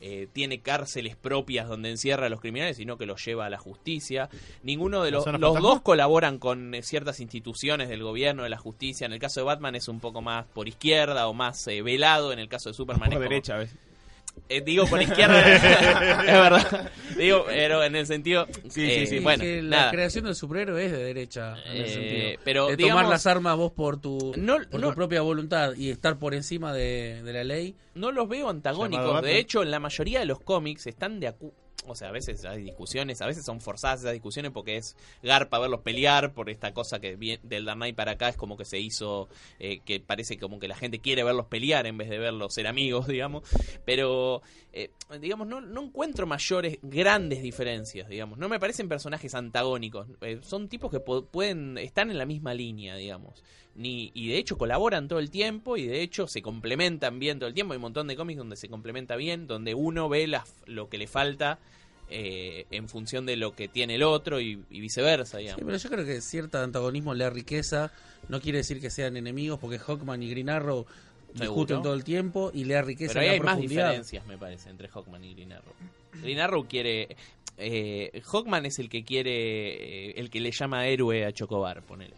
eh, tiene cárceles propias donde encierra a los criminales, sino que los lleva a la justicia. Ninguno de ¿La los, los dos colaboran con eh, ciertas instituciones del gobierno, de la justicia. En el caso de Batman es un poco más por izquierda o más eh, velado. En el caso de Superman es como- derecha, ¿ves? Eh, digo por izquierda, es verdad. Digo, pero en el sentido. Sí, eh, sí, sí. Bueno, que la nada. creación del superhéroe es de derecha. En ese Eh, sentido. pero de digamos- tomar las armas vos por tu, No- por no- tu propia voluntad y estar por encima de, de la ley. no los veo antagónicos. De hecho, en la mayoría de los cómics están de acu o sea, a veces hay discusiones, a veces son forzadas esas discusiones porque es garpa verlos pelear por esta cosa que del Knight para acá es como que se hizo, eh, que parece como que la gente quiere verlos pelear en vez de verlos ser amigos, digamos. Pero, eh, digamos, no, no encuentro mayores, grandes diferencias, digamos. No me parecen personajes antagónicos. Eh, son tipos que pueden, están en la misma línea, digamos. Ni, y de hecho colaboran todo el tiempo y de hecho se complementan bien todo el tiempo. Hay un montón de cómics donde se complementa bien, donde uno ve las- lo que le falta eh, en función de lo que tiene el otro y, y viceversa, Sí, digamos. pero yo creo que cierto antagonismo le da riqueza. No quiere decir que sean enemigos, porque Hawkman y Green Arrow discuten todo el tiempo y le da riqueza. Pero ahí da hay más diferencias, me parece, entre Hawkman y Green Arrow. Green Arrow quiere... Eh, Hawkman es el que quiere... eh, el que le llama héroe a Chocobar, ponele.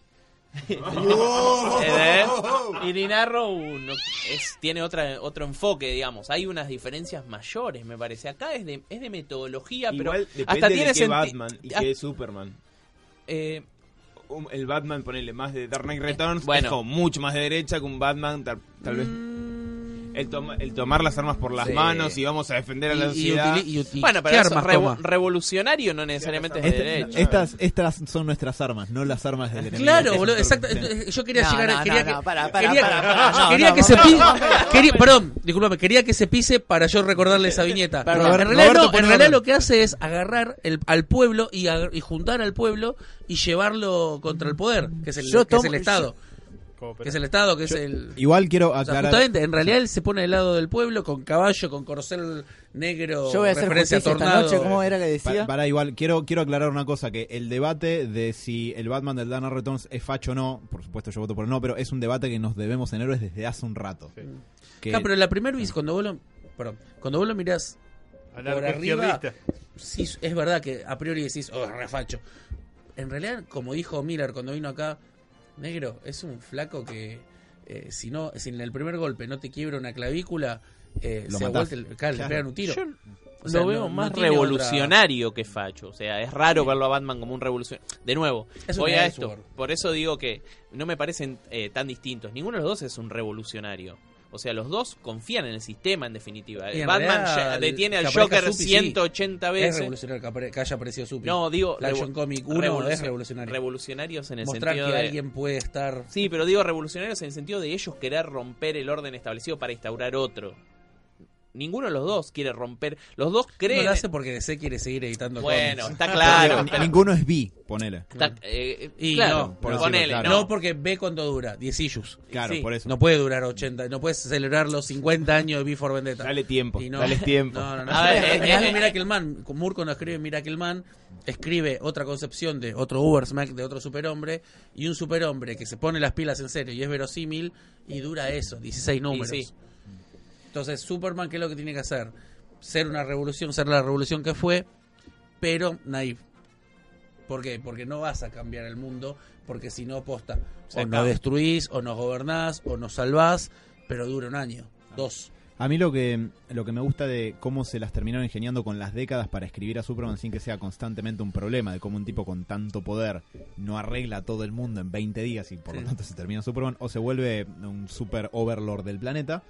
Y Green Arrow no- es, tiene otra, otro enfoque, digamos. Hay unas diferencias mayores, me parece. Acá es de, es de metodología, Igual pero hasta de tiene qué senti- Batman y qué Superman. eh, el Batman, ponerle más de Dark Knight Returns, bueno. es como mucho más de derecha que un Batman, tal, tal vez. El, toma- el tomar las armas por las Sí. manos y vamos a defender a la y- sociedad. y bueno, ¿qué pero eso armas revo- toma? revolucionario no necesariamente es de Este- derecha. estas, estas son nuestras armas, no las armas del enemigo. Claro, boludo, exacto. Entonces, Yo quería No, llegar a. no, quería no, que, no, para, para, quería, para, para, no, quería no, que no, se pise. quería- perdón, discúlpame, quería que se pise para yo recordarle esa viñeta. En realidad, en lo que hace es agarrar el, al pueblo y, juntar al pueblo y llevarlo contra el poder, que es el, Yo que es el Estado. Cooperar. Que es el Estado, que Yo- es el... Igual quiero O sea, aclarar. justamente, en realidad él se pone del lado del pueblo con caballo, con corcel negro, Yo voy a hacer referencia a justicia esta tornado. noche, ¿cómo era que decía? Pa- Para igual, quiero, quiero aclarar una cosa, que el debate de si el Batman del Knight Returns es facho o no, por supuesto yo voto por el no, pero es un debate que nos debemos en héroes desde hace un rato. Que- Ah, pero la primera vez, cuando vos lo, perdón, cuando vos lo mirás por arriba, sí, es verdad que a priori decís, oh, refacho. En realidad, como dijo Miller cuando vino acá, negro, es un flaco que eh, si no, si en el primer golpe no te quiebra una clavícula, eh, Lo se claro, le pegan un tiro. Yo O sea, lo veo no- más revolucionario que facho. O sea, es raro verlo a Batman como un revolucionario. De nuevo, Es voy a esto. Por eso digo que no me parecen eh, tan distintos. Ninguno de los dos es un revolucionario. O sea, los dos confían en el sistema, en definitiva. En Batman realidad, detiene al que Joker Supi, sí. 180 Es veces. revolucionario que, que haya aparecido Supi. No, digo, La Action Comic 1 revolucion- es revolucionario. Revolucionarios en el Mostrar que sentido de... alguien puede estar... Sí, pero digo revolucionarios en el sentido de ellos querer romper el orden establecido para instaurar otro. Ninguno de los dos quiere romper. Los dos creen. No lo hace porque DC quiere seguir editando Bueno, cómics. está claro. Ni- Ninguno es bi, ponele. Está- eh, Y claro, no, por ponele, decirlo, claro. No, no. porque ve cuánto dura, 10 issues. Claro, Sí. por eso. No puede durar 80, no puedes celebrar los 50 años de Before Vendetta. Dale tiempo, Y no- dale tiempo. No, no, no. A ver, Además, eh, Miracle Man, Moore cuando escribe Miracle Man, escribe otra concepción de otro Ubersmack, de otro superhombre, y un superhombre que se pone las pilas en serio y es verosímil, y dura eso, 16 números. sí. Entonces, Superman, ¿qué es lo que tiene que hacer? Ser una revolución, ser la revolución que fue, pero naive. ¿Por qué? Porque no vas a cambiar el mundo, porque si no, posta. Se O nos acaba. destruís, o nos gobernás, o nos salvás, pero dura un año, dos. A mí lo que, lo que me gusta de cómo se las terminaron ingeniando con las décadas para escribir a Superman sin que sea constantemente un problema, de cómo un tipo con tanto poder no arregla todo el mundo en 20 días y por Sí. lo tanto se termina Superman o se vuelve un super overlord del planeta,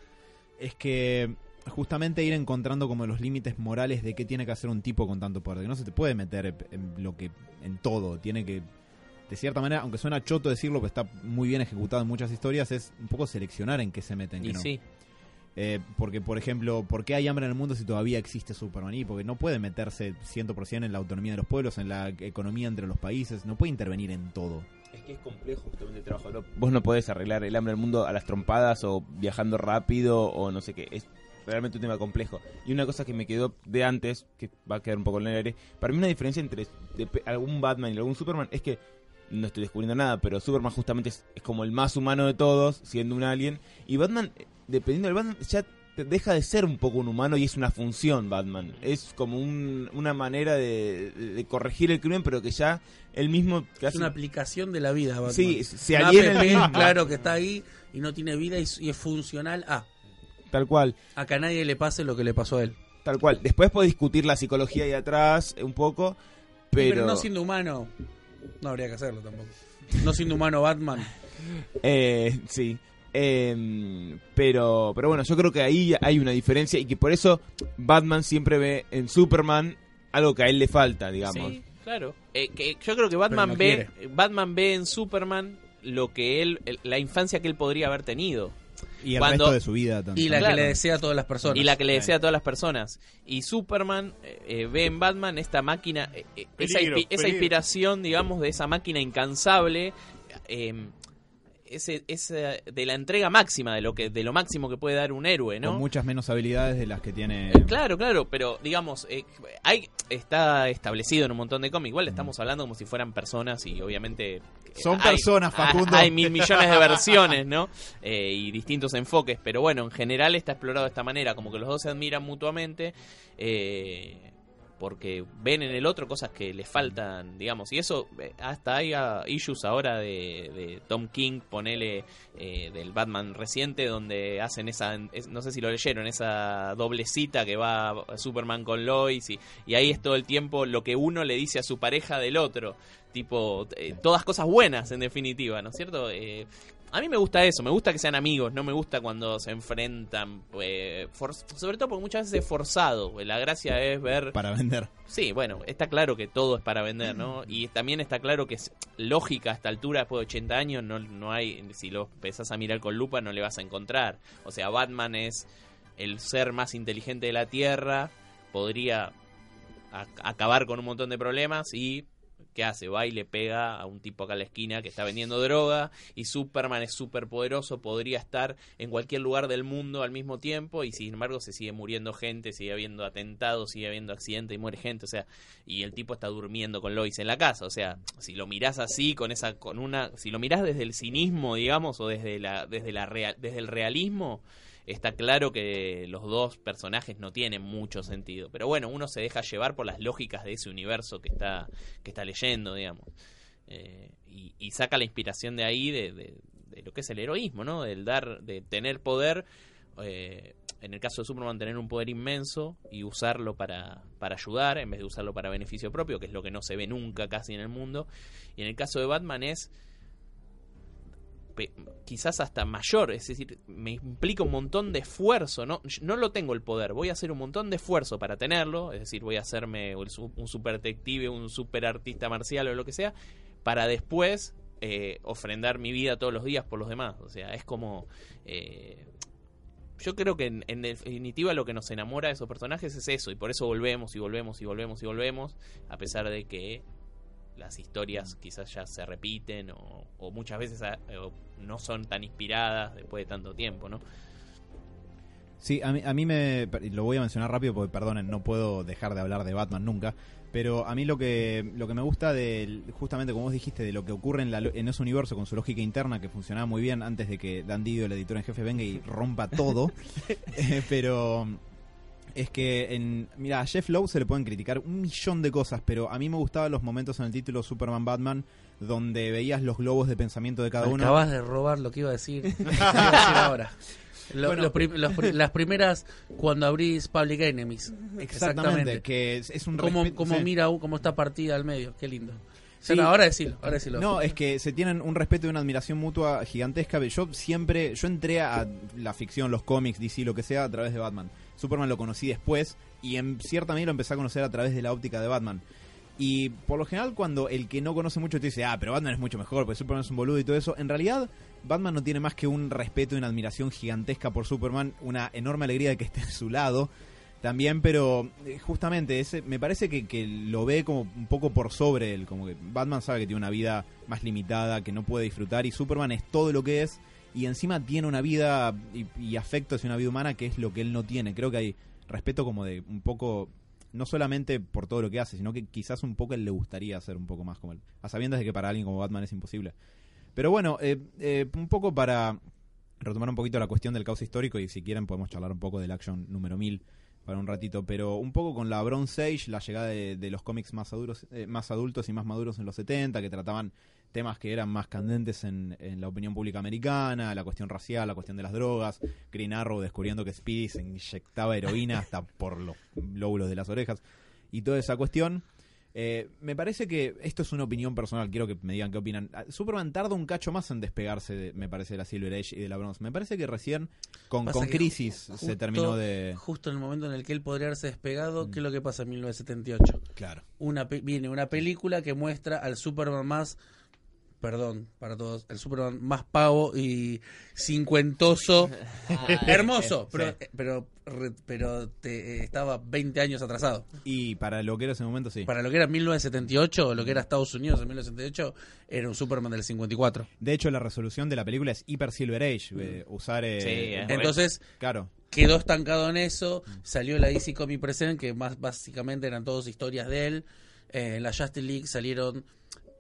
es que justamente ir encontrando como los límites morales de qué tiene que hacer un tipo con tanto poder, que no se te puede meter en lo que en todo, tiene que de cierta manera, aunque suena choto decirlo, pero está muy bien ejecutado en muchas historias, es un poco seleccionar en qué se meten. Y no. sí. Eh, porque, por ejemplo, ¿por qué hay hambre en el mundo si todavía existe Superman? Y porque no puede meterse 100% en la autonomía de los pueblos, en la economía entre los países, no puede intervenir en todo. Es que es complejo justamente el trabajo. ¿no? Vos no podés arreglar el hambre del mundo a las trompadas o viajando rápido o no sé qué. Es realmente un tema complejo. Y una cosa que me quedó de antes, que va a quedar un poco en el aire, para mí una diferencia entre algún Batman y algún Superman es que no estoy descubriendo nada, pero Superman justamente es, es como el más humano de todos, siendo un alien. Y Batman, eh, dependiendo del Batman, ya te- deja de ser un poco un humano y es una función Batman. Es como un- una manera de corregir el crimen, pero que ya él mismo... Que Es hace- una aplicación de la vida. Batman. Sí, se Una aliena app, el mismo. claro, que está ahí y no tiene vida y, y es funcional a. Tal cual, A que a nadie le pase lo que le pasó a él. tal cual. Después puedes discutir la psicología ahí atrás un poco, Pero, pero... no siendo humano, no habría que hacerlo tampoco. No siendo humano Batman. Eh, sí. Eh, pero, pero bueno, yo creo que ahí hay una diferencia y que por eso Batman siempre ve en Superman algo que a él le falta, digamos. Sí, claro. Eh, que yo creo que Batman no ve Batman ve en Superman lo que él el- la infancia que él podría haber tenido Y el Cuando- resto de su vida también. Y la Claro. que le desea a todas las personas. y la que le desea a todas las personas y Superman eh, eh, ve en Batman esta máquina eh, eh, esa, Peligro, esa peligro. inspiración digamos de esa máquina incansable eh, ese, ese de la entrega máxima de lo que de lo máximo que puede dar un héroe no Con muchas menos habilidades de las que tiene. Eh, Claro, claro, pero digamos, eh, hay, está establecido en un montón de cómics. Igual estamos hablando como si fueran personas y obviamente... eh, Son hay- personas, Facundo. Hay, mil millones de versiones, ¿no? Eh, y distintos enfoques, pero bueno, en general está explorado de esta manera, como que los dos se admiran mutuamente. eh, porque ven en el otro cosas que les faltan, digamos, y eso eh, hasta hay ah, issues ahora de, de Tom King, ponele eh, del Batman reciente, donde hacen esa, es- no sé si lo leyeron, esa doble cita que va Superman con Lois, y, y ahí es todo el tiempo lo que uno le dice a su pareja del otro, tipo, eh, todas cosas buenas en definitiva, ¿no es cierto? Eh, a mí me gusta eso, me gusta que sean amigos, no me gusta cuando se enfrentan, eh, for- sobre todo porque muchas veces es forzado, la gracia es ver... Para vender. Sí, bueno, está claro que todo es para vender, ¿no? Y también está claro que es lógica a esta altura, después de 80 años, no, no hay, si lo empezás a mirar con lupa, no le vas a encontrar. O sea, Batman es el ser más inteligente de la Tierra, podría acabar con un montón de problemas y ¿qué hace? Va y le pega a un tipo acá en la esquina que está vendiendo droga y Superman es súper poderoso, podría estar en cualquier lugar del mundo al mismo tiempo y sin embargo se sigue muriendo gente, sigue habiendo atentados, sigue habiendo accidentes y muere gente, o sea, y el tipo está durmiendo con Lois en la casa, o sea, si lo mirás así con esa con una si lo mirás desde el cinismo, digamos, o desde la desde la real, desde el realismo está claro que los dos personajes no tienen mucho sentido. Pero bueno, uno se deja llevar por las lógicas de ese universo que está, que está leyendo, digamos. Eh, y, saca la inspiración de ahí de, lo que es el heroísmo, ¿no? Del dar, de tener poder. eh, en el caso de Superman, tener un poder inmenso y usarlo para, para ayudar en vez de usarlo para beneficio propio, que es lo que no se ve nunca casi en el mundo. Y en el caso de Batman es quizás hasta mayor, es decir, me implica un montón de esfuerzo, ¿no? No lo tengo el poder, voy a hacer un montón de esfuerzo para tenerlo, es decir, voy a hacerme un super detective, un super artista marcial o lo que sea, para después eh, ofrendar mi vida todos los días por los demás. O sea, es como... eh, yo creo que en, en definitiva lo que nos enamora de esos personajes es eso, y por eso volvemos y volvemos y volvemos y volvemos, a pesar de que las historias quizás ya se repiten o, o muchas veces ah, o no son tan inspiradas después de tanto tiempo, ¿no? Sí, a mí, a mí me. Lo voy a mencionar rápido porque, perdonen, no puedo dejar de hablar de Batman nunca. Pero a mí lo que, lo que me gusta de, justamente como vos dijiste, de lo que ocurre en, la, en ese universo con su lógica interna que funcionaba muy bien antes de que Dan Didio, el editor en jefe, venga y rompa todo. Eh, pero es que, en, mira, a Jeff Lowe se le pueden criticar un millón de cosas, pero a mí me gustaban los momentos en el título Superman Batman donde veías los globos de pensamiento de cada uno. Acabas de robar lo que iba a decir, iba a decir ahora. Lo- Bueno. los prim- los pri- las primeras cuando abrís Public Enemies. Exactamente, que es, es un respeto- cómo sí. mira u- cómo está partida al medio, qué lindo. Sí. No, ahora decilo, ahora decilo. No, es que se tienen un respeto y una admiración mutua gigantesca. Yo siempre, yo entré a la ficción, los cómics, DC, lo que sea, a través de Batman. Superman lo conocí después y en cierta medida lo empecé a conocer a través de la óptica de Batman. Y por lo general cuando el que no conoce mucho te dice, ah, pero Batman es mucho mejor, porque Superman es un boludo y todo eso, en realidad Batman no tiene más que un respeto y una admiración gigantesca por Superman, una enorme alegría de que esté a su lado también, pero eh, justamente ese me parece que, que lo ve como un poco por sobre él, como que Batman sabe que tiene una vida más limitada, que no puede disfrutar y Superman es todo lo que es y encima tiene una vida y, y afecto hacia una vida humana que es lo que él no tiene. Creo que hay respeto como de un poco no solamente por todo lo que hace, sino que quizás un poco él le gustaría ser un poco más como él, a sabiendas de que para alguien como Batman es imposible. Pero bueno, eh, eh, un poco para retomar un poquito la cuestión del caos histórico y si quieren podemos charlar un poco del Action número 1000 para un ratito, pero un poco con la Bronze Age, la llegada de, los cómics más, aduros, eh, más adultos y más maduros en los 70, que trataban temas que eran más candentes en, en la opinión pública americana, la cuestión racial, la cuestión de las drogas, Green Arrow descubriendo que Speedy se inyectaba heroína hasta por los lóbulos de las orejas y toda esa cuestión. Eh, me parece que esto es una opinión personal, quiero que me digan qué opinan. Ah, Superman tarda un cacho más en despegarse, de- me parece, de la Silver Age y de la Bronze. Me parece que recién con, con que Crisis se terminó de... Justo en el momento en el que él podría haberse despegado, Mm. ¿qué es lo que pasa en 1978? Claro. Una pe- viene una película que muestra al Superman más, perdón para todos, el Superman más pavo y cincuentoso, hermoso, pero, pero, re- pero te- eh, estaba 20 años atrasado. Y para lo que era ese momento, sí. Para lo que era 1978, o lo que era Estados Unidos en 1978, era un Superman del 54. De hecho, la resolución de la película es hiper Silver Age. eh, usar. eh, Sí, Entonces, Claro. quedó estancado en eso. Salió la DC Comic Present, que más básicamente eran todas historias de él. Eh, en la Justice League salieron.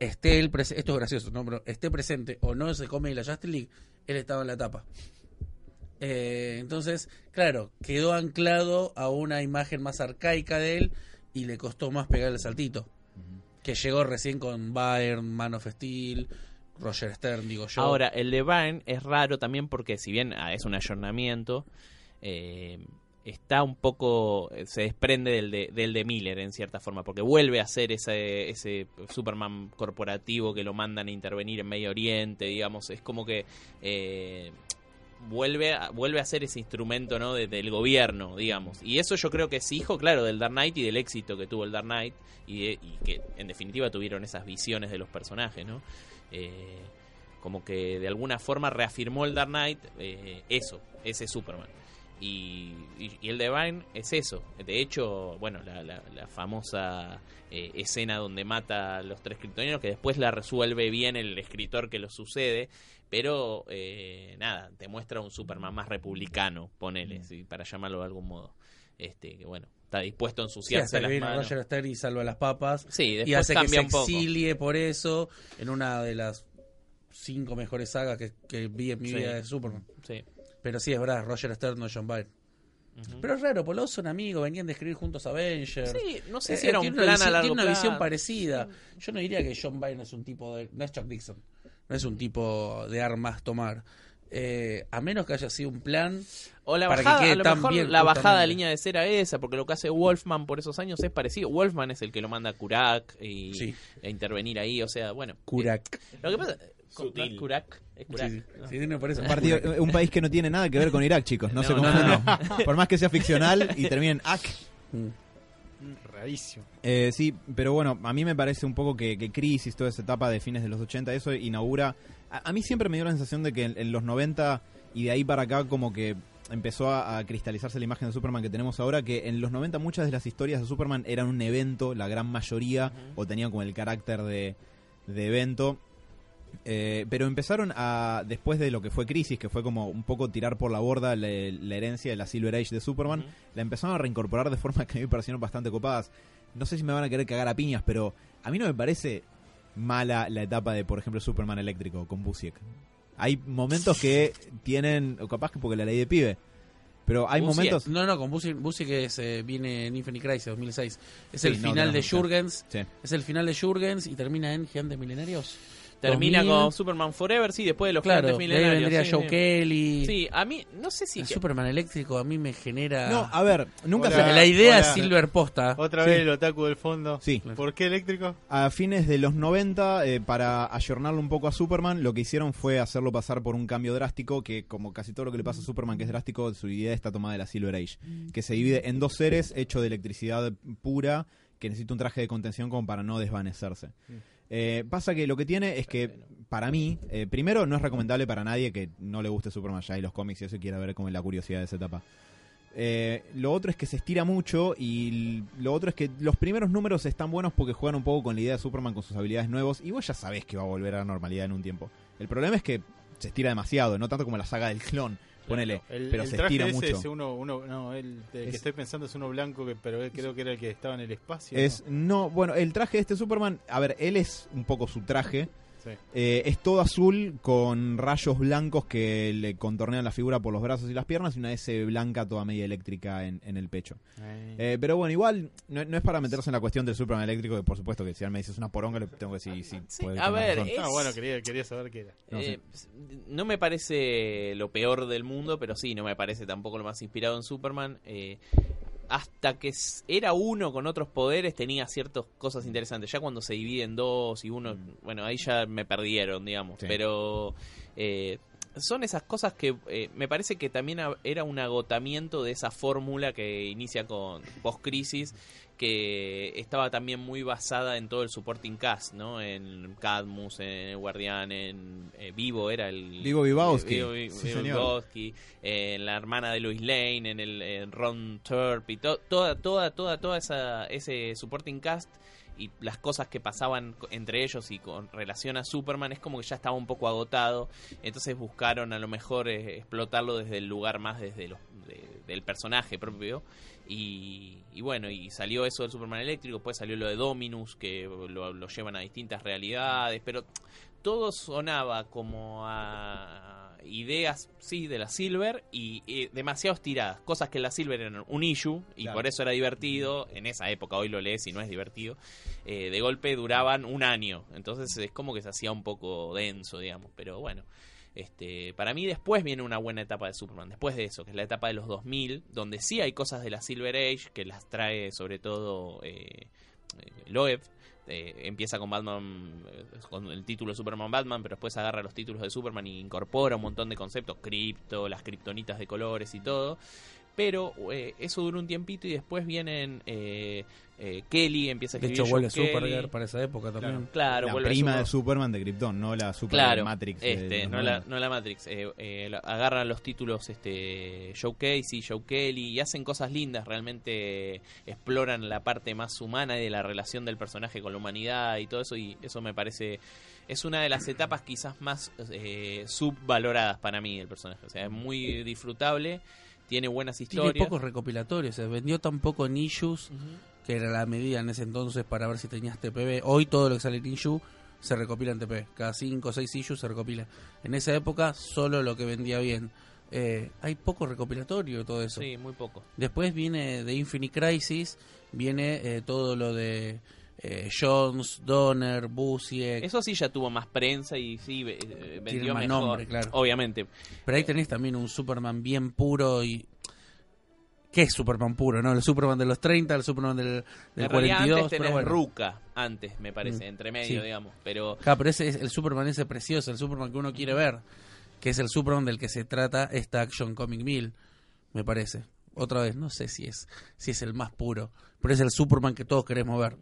Esté el esto es gracioso, ¿no? Pero esté presente o no se come la Justice League, él estaba en la etapa. Eh, entonces, claro, quedó anclado a una imagen más arcaica de él y le costó más pegar el saltito. Que llegó recién con Bayern, Man of Steel, Roger Stern, digo yo. Ahora, el de Byrne es raro también porque si bien ah, es un ayornamiento, eh, está un poco, eh, se desprende del de, del de Miller en cierta forma, porque vuelve a ser ese, ese Superman corporativo que lo mandan a intervenir en Medio Oriente, digamos, es como que... eh, vuelve a, vuelve a ser ese instrumento ¿no? de- del gobierno, digamos. Y eso yo creo que es hijo, claro, del Dark Knight y del éxito que tuvo el Dark Knight y, de- y que en definitiva tuvieron esas visiones de los personajes, ¿no? Eh, como que de alguna forma reafirmó el Dark Knight eh, eso, ese Superman. Y, y, el Divine es eso. De hecho, bueno, la, la- la famosa eh, escena donde mata a los tres kryptonianos, que después la resuelve bien el escritor que lo sucede, pero eh, nada, te muestra un Superman más republicano, ponele, sí, para llamarlo de algún modo. Este, que bueno, está dispuesto a Sí, ensuciarse hasta que las viene manos. Roger Stern y salva las papas. Sí, y hace que se exilie por eso en una de las cinco mejores sagas que, que vi en mi Sí. vida de Superman. Sí. Pero sí, es verdad, Roger Stern no John Byrne. Pero es raro, por los son amigos, venían de escribir juntos Avengers. Sí, no sé Eh, si era un plan a visión- largo Tiene una visión parecida. Yo no diría que John Byrne es un tipo de... No es Chuck Dixon. No es un tipo de armas tomar. Eh, a menos que haya sido un plan... O la para que bajada, quede a lo tan mejor bien, la bajada de línea de cera esa, porque lo que hace Wolfman por esos años es parecido. Wolfman es el que lo manda a Kurak y Sí. a intervenir ahí, o sea, bueno. Kurak. eh, lo que pasa, Sutil. Kurak, es Kurak. Sí, ¿no? sí, no parece. Partido- un país que no tiene nada que ver con Irak, chicos. No, No, se no, confundan. Por más que sea ficcional y termine en AC. Rarísimo. Eh, sí, pero bueno, a mí me parece un poco que, que Crisis, toda esa etapa de fines de los 80, eso inaugura... A, a mí siempre me dio la sensación de que en, en los 90 y de ahí para acá como que empezó a, a cristalizarse la imagen de Superman que tenemos ahora, que en los 90 muchas de las historias de Superman eran un evento, la gran mayoría, o tenían como el carácter de, de evento. Eh, pero empezaron a, después de lo que fue Crisis, que fue como un poco tirar por la borda la, la herencia de la Silver Age de Superman, la empezaron a reincorporar de formas que a mí me parecieron bastante copadas. No sé si me van a querer cagar a piñas, pero a mí no me parece mala la etapa de, por ejemplo, Superman eléctrico con Busiek. Hay momentos que tienen, o capaz que porque la ley de pibe, pero hay Busiek. momentos... No, no, con Busi, Busi que es, eh, viene en Infinite Crisis 2006. Es Sí, el no, final de Jurgens. Sí. Es el final de Jurgens y termina en Gigantes Milenarios. Termina 2000. con Superman Forever, sí, después de los Claro, de ahí vendría sí, Joe sí. Kelly. Sí, a mí, no sé si... El Superman eléctrico a mí me genera... No, a ver, nunca Hola. se... la idea Hola. es Silver Posta. Otra Sí. vez el otaku del fondo. Sí. ¿Por qué eléctrico? A fines de los 90, eh, para ayornarlo un poco a Superman, lo que hicieron fue hacerlo pasar por un cambio drástico, que como casi todo lo que le pasa a Superman que es drástico, su idea está tomada de la Silver Age, que se divide en dos seres hechos de electricidad pura, que necesita un traje de contención como para no desvanecerse. Eh, pasa que lo que tiene es que, para mí, eh, primero no es recomendable para nadie que no le guste Superman ya y los cómics y eso quiera ver como la curiosidad de esa etapa. Eh, lo otro es que se estira mucho y lo otro es que los primeros números están buenos porque juegan un poco con la idea de Superman con sus habilidades nuevos y vos ya sabés que va a volver a la normalidad en un tiempo. El problema es que se estira demasiado, no tanto como la saga del clon, ponele, El, pero el se traje estira ese mucho. es uno, uno, no, el, el Es- que estoy pensando es uno blanco, que, pero creo que era el que estaba en el espacio. Es, no, bueno, el traje de este Superman, a ver, él es un poco su traje. Sí. Eh, es todo azul con rayos blancos que le contornean la figura por los brazos y las piernas y una S blanca toda media eléctrica en, en el pecho. Eh, pero bueno, igual no, no es para meterse en la cuestión del Superman eléctrico, que por supuesto que si él me dices una poronga le tengo que decir sí, Sí, puede a ver, es- Ah, bueno, quería, quería saber qué era. No. Eh, no me parece lo peor del mundo, pero sí, no me parece tampoco lo más inspirado en Superman. Hasta que era uno con otros poderes tenía ciertas cosas interesantes. Ya cuando se divide en dos y uno, bueno, ahí ya me perdieron, digamos. Sí. Pero eh, son esas cosas que eh, me parece que también era un agotamiento de esa fórmula que inicia con post-crisis que estaba también muy basada en todo el supporting cast, ¿no? En Cadmus, en el Guardián, en eh, Vivo era el... Vivo Vivowski. Vivo Vi- Sí, Vivo. Vivowski, en la hermana de Lois Lane, en el en Ron Turp y to- toda, toda, toda, toda esa, ese supporting cast y las cosas que pasaban entre ellos y con relación a Superman es como que ya estaba un poco agotado. Entonces buscaron a lo mejor eh, explotarlo desde el lugar más desde los de- del personaje propio. Y, y bueno y salió eso del Superman eléctrico después salió lo de Dominus que lo, lo llevan a distintas realidades pero todo sonaba como a ideas, sí, de la Silver y, y demasiado estiradas. Cosas que en la Silver eran un issue y Claro. por eso era divertido. En esa época, hoy lo lees y no es divertido. eh, de golpe duraban un año. Entonces es como que se hacía un poco denso, digamos. Pero bueno. Este, para mí después viene una buena etapa de Superman, después de eso, que es la etapa de los 2000, donde sí hay cosas de la Silver Age, que las trae sobre todo eh, eh, Loeb, eh, empieza con Batman, eh, con el título Superman Batman, pero después agarra los títulos de Superman y incorpora un montón de conceptos, cripto, las kriptonitas de colores y todo. Pero eh, eso dura un tiempito y después vienen eh, eh, Kelly, empieza a De escribir hecho, vuelve. Supergirl para esa época también. Claro, la vuelve prima Super- de Superman de Krypton, no la Super Claro, Matrix. de este, no, la, 90. no la Matrix. eh, eh, la- agarran los títulos este, Joe Casey, Joe Kelly y hacen cosas lindas. Realmente exploran la parte más humana y de la relación del personaje con la humanidad y todo eso. Y eso me parece. Es una de las etapas quizás más eh, subvaloradas para mí el personaje. O sea, es muy disfrutable, tiene buenas Tiene historias. pocos recopilatorios, se vendió tan poco en issues, que era la medida en ese entonces para ver si tenías TPB. Hoy todo lo que sale en issue se recopila en TPB. Cada 5 o 6 issues se recopila. En esa época solo lo que vendía bien. Eh, hay poco recopilatorio todo eso. Sí, muy poco. Después viene de Infinite Crisis, viene eh, todo lo de eh, Jones, Donner, Busiek. Eso sí ya tuvo más prensa y sí eh, vendió más mejor. nombre, claro. Obviamente. Pero ahí tenés también un Superman bien puro y... ¿Qué es Superman puro? no El Superman de los 30, el Superman del, del en realidad 42. antes pero tenés bueno. Ruca, antes me parece, Mm, entre medio, sí. digamos. Pero Claro, pero ese es el Superman ese precioso, el Superman que uno quiere ver, que es el Superman del que se trata esta Action Comic Mill, me parece. Otra vez, no sé si es si es el más puro, pero es el Superman que todos queremos ver.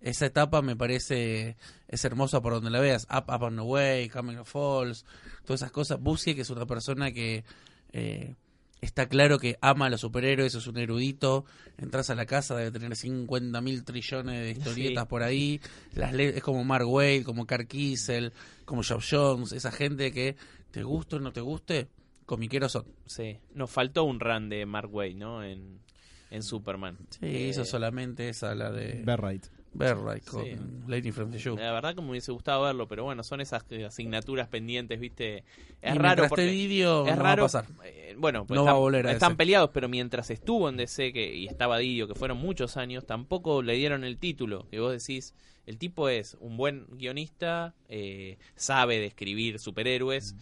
Esa etapa me parece es hermosa por donde la veas, Up, Up and Away, Coming of Falls, todas esas cosas. Busiek que es una persona que eh, está claro que ama a los superhéroes, es un erudito. Entras a la casa, debe tener 50 mil trillones de historietas Sí. por ahí. Las es como Mark Wade, como Carl Kiesel, como Geoff Jones, esa gente que te guste o no te guste, comiqueros son. Sí, nos faltó un run de Mark Waid, ¿no? En, en Superman. Sí, Eh, hizo solamente esa, la de Berright. Berright con Sí. Lady from the Shoe. La verdad que me hubiese gustado verlo, pero bueno, son esas eh, asignaturas pendientes, ¿viste? Es Y raro porque Didio, es no va a raro. pasar. eh, bueno, pues No va están, a volver a están ese. peleados, pero mientras estuvo en DC que, y estaba Didio, que fueron muchos años, tampoco le dieron el título. Que vos decís, el tipo es un buen guionista, eh, sabe de escribir superhéroes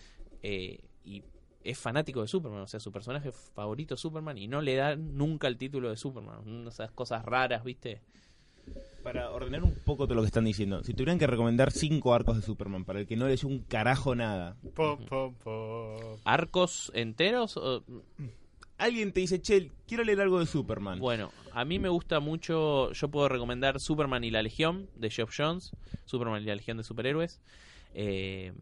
eh, y es fanático de Superman, o sea, su personaje favorito es Superman y no le dan nunca el título de Superman. Esas cosas raras, ¿viste? Para ordenar un poco todo lo que están diciendo, si tuvieran que recomendar cinco arcos de Superman para el que no leyó un carajo nada, Po, po, po. ¿Arcos enteros? o- alguien te dice, che, quiero leer algo de Superman. Bueno, a mí me gusta mucho, yo puedo recomendar Superman y la Legión de Geoff Jones, Superman y la Legión de Superhéroes. Eh,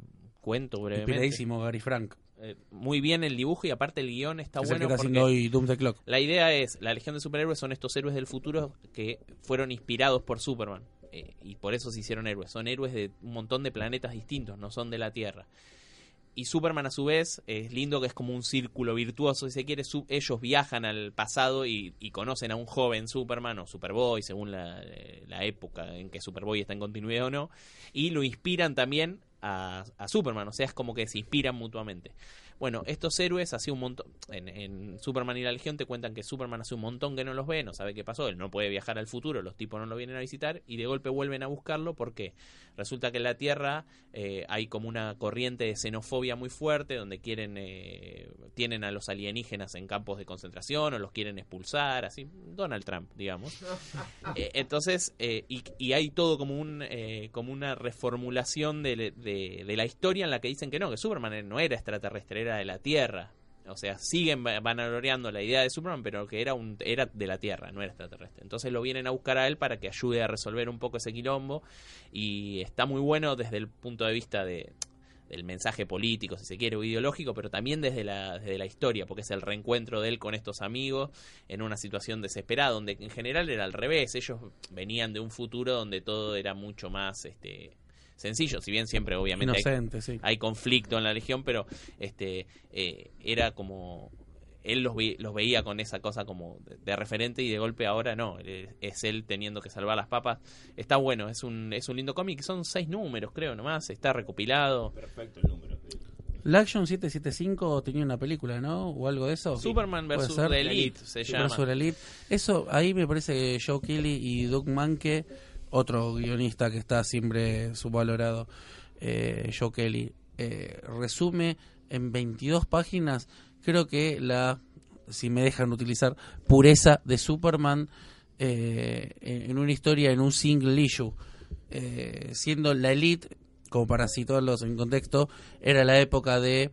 cuento brevemente. Inspiradísimo Gary Frank. Eh, muy bien el dibujo y aparte el guion está es el que bueno está porque haciendo hoy Doom the Clock. la idea es, la Legión de Superhéroes son estos héroes del futuro que fueron inspirados por Superman. eh, y por eso se hicieron héroes. Son héroes de un montón de planetas distintos, no son de la Tierra. Y Superman a su vez es lindo que es como un círculo virtuoso, si se quiere, su- ellos viajan al pasado y, y conocen a un joven Superman o Superboy, según la, eh, la época en que Superboy está en continuidad o no, y lo inspiran también a, a Superman, o sea, es como que se inspiran mutuamente. Bueno, estos héroes hace un montón. En, en Superman y la Legión te cuentan que Superman hace un montón que no los ve, no sabe qué pasó, él no puede viajar al futuro, los tipos no lo vienen a visitar y de golpe vuelven a buscarlo porque resulta que en la Tierra eh, hay como una corriente de xenofobia muy fuerte donde quieren eh, tienen a los alienígenas en campos de concentración o los quieren expulsar, así Donald Trump, digamos. Eh, entonces, eh, y, y hay todo como un eh, como una reformulación de, de- de la historia en la que dicen que no, que Superman no era extraterrestre, era de la Tierra. O sea, siguen va- vanagloriando la idea de Superman, pero que era un era de la Tierra, no era extraterrestre. Entonces lo vienen a buscar a él para que ayude a resolver un poco ese quilombo. Y está muy bueno desde el punto de vista de del mensaje político, si se quiere, o ideológico, pero también desde la, desde la historia, porque es el reencuentro de él con estos amigos en una situación desesperada, donde en general era al revés, ellos venían de un futuro donde todo era mucho más este sencillo, si bien siempre obviamente hay, Inocente, sí. hay conflicto en la legión, pero este eh, era como él los, vi- los veía con esa cosa como de, de referente y de golpe ahora no, es él teniendo que salvar las papas. Está bueno, es un, es un lindo cómic, son seis números creo nomás, está recopilado. Perfecto el número. La Action 775 tenía una película, ¿no? O algo de eso. Superman. The Elite se llama. versus Elite. Eso, ahí me parece que Joe Kelly y Doug Manke, otro guionista que está siempre subvalorado, eh, Joe Kelly, eh, resume en 22 páginas, creo que la, si me dejan utilizar, pureza de Superman eh, en una historia, en un single issue. Eh, siendo la Elite, como para situarlos en contexto, era la época de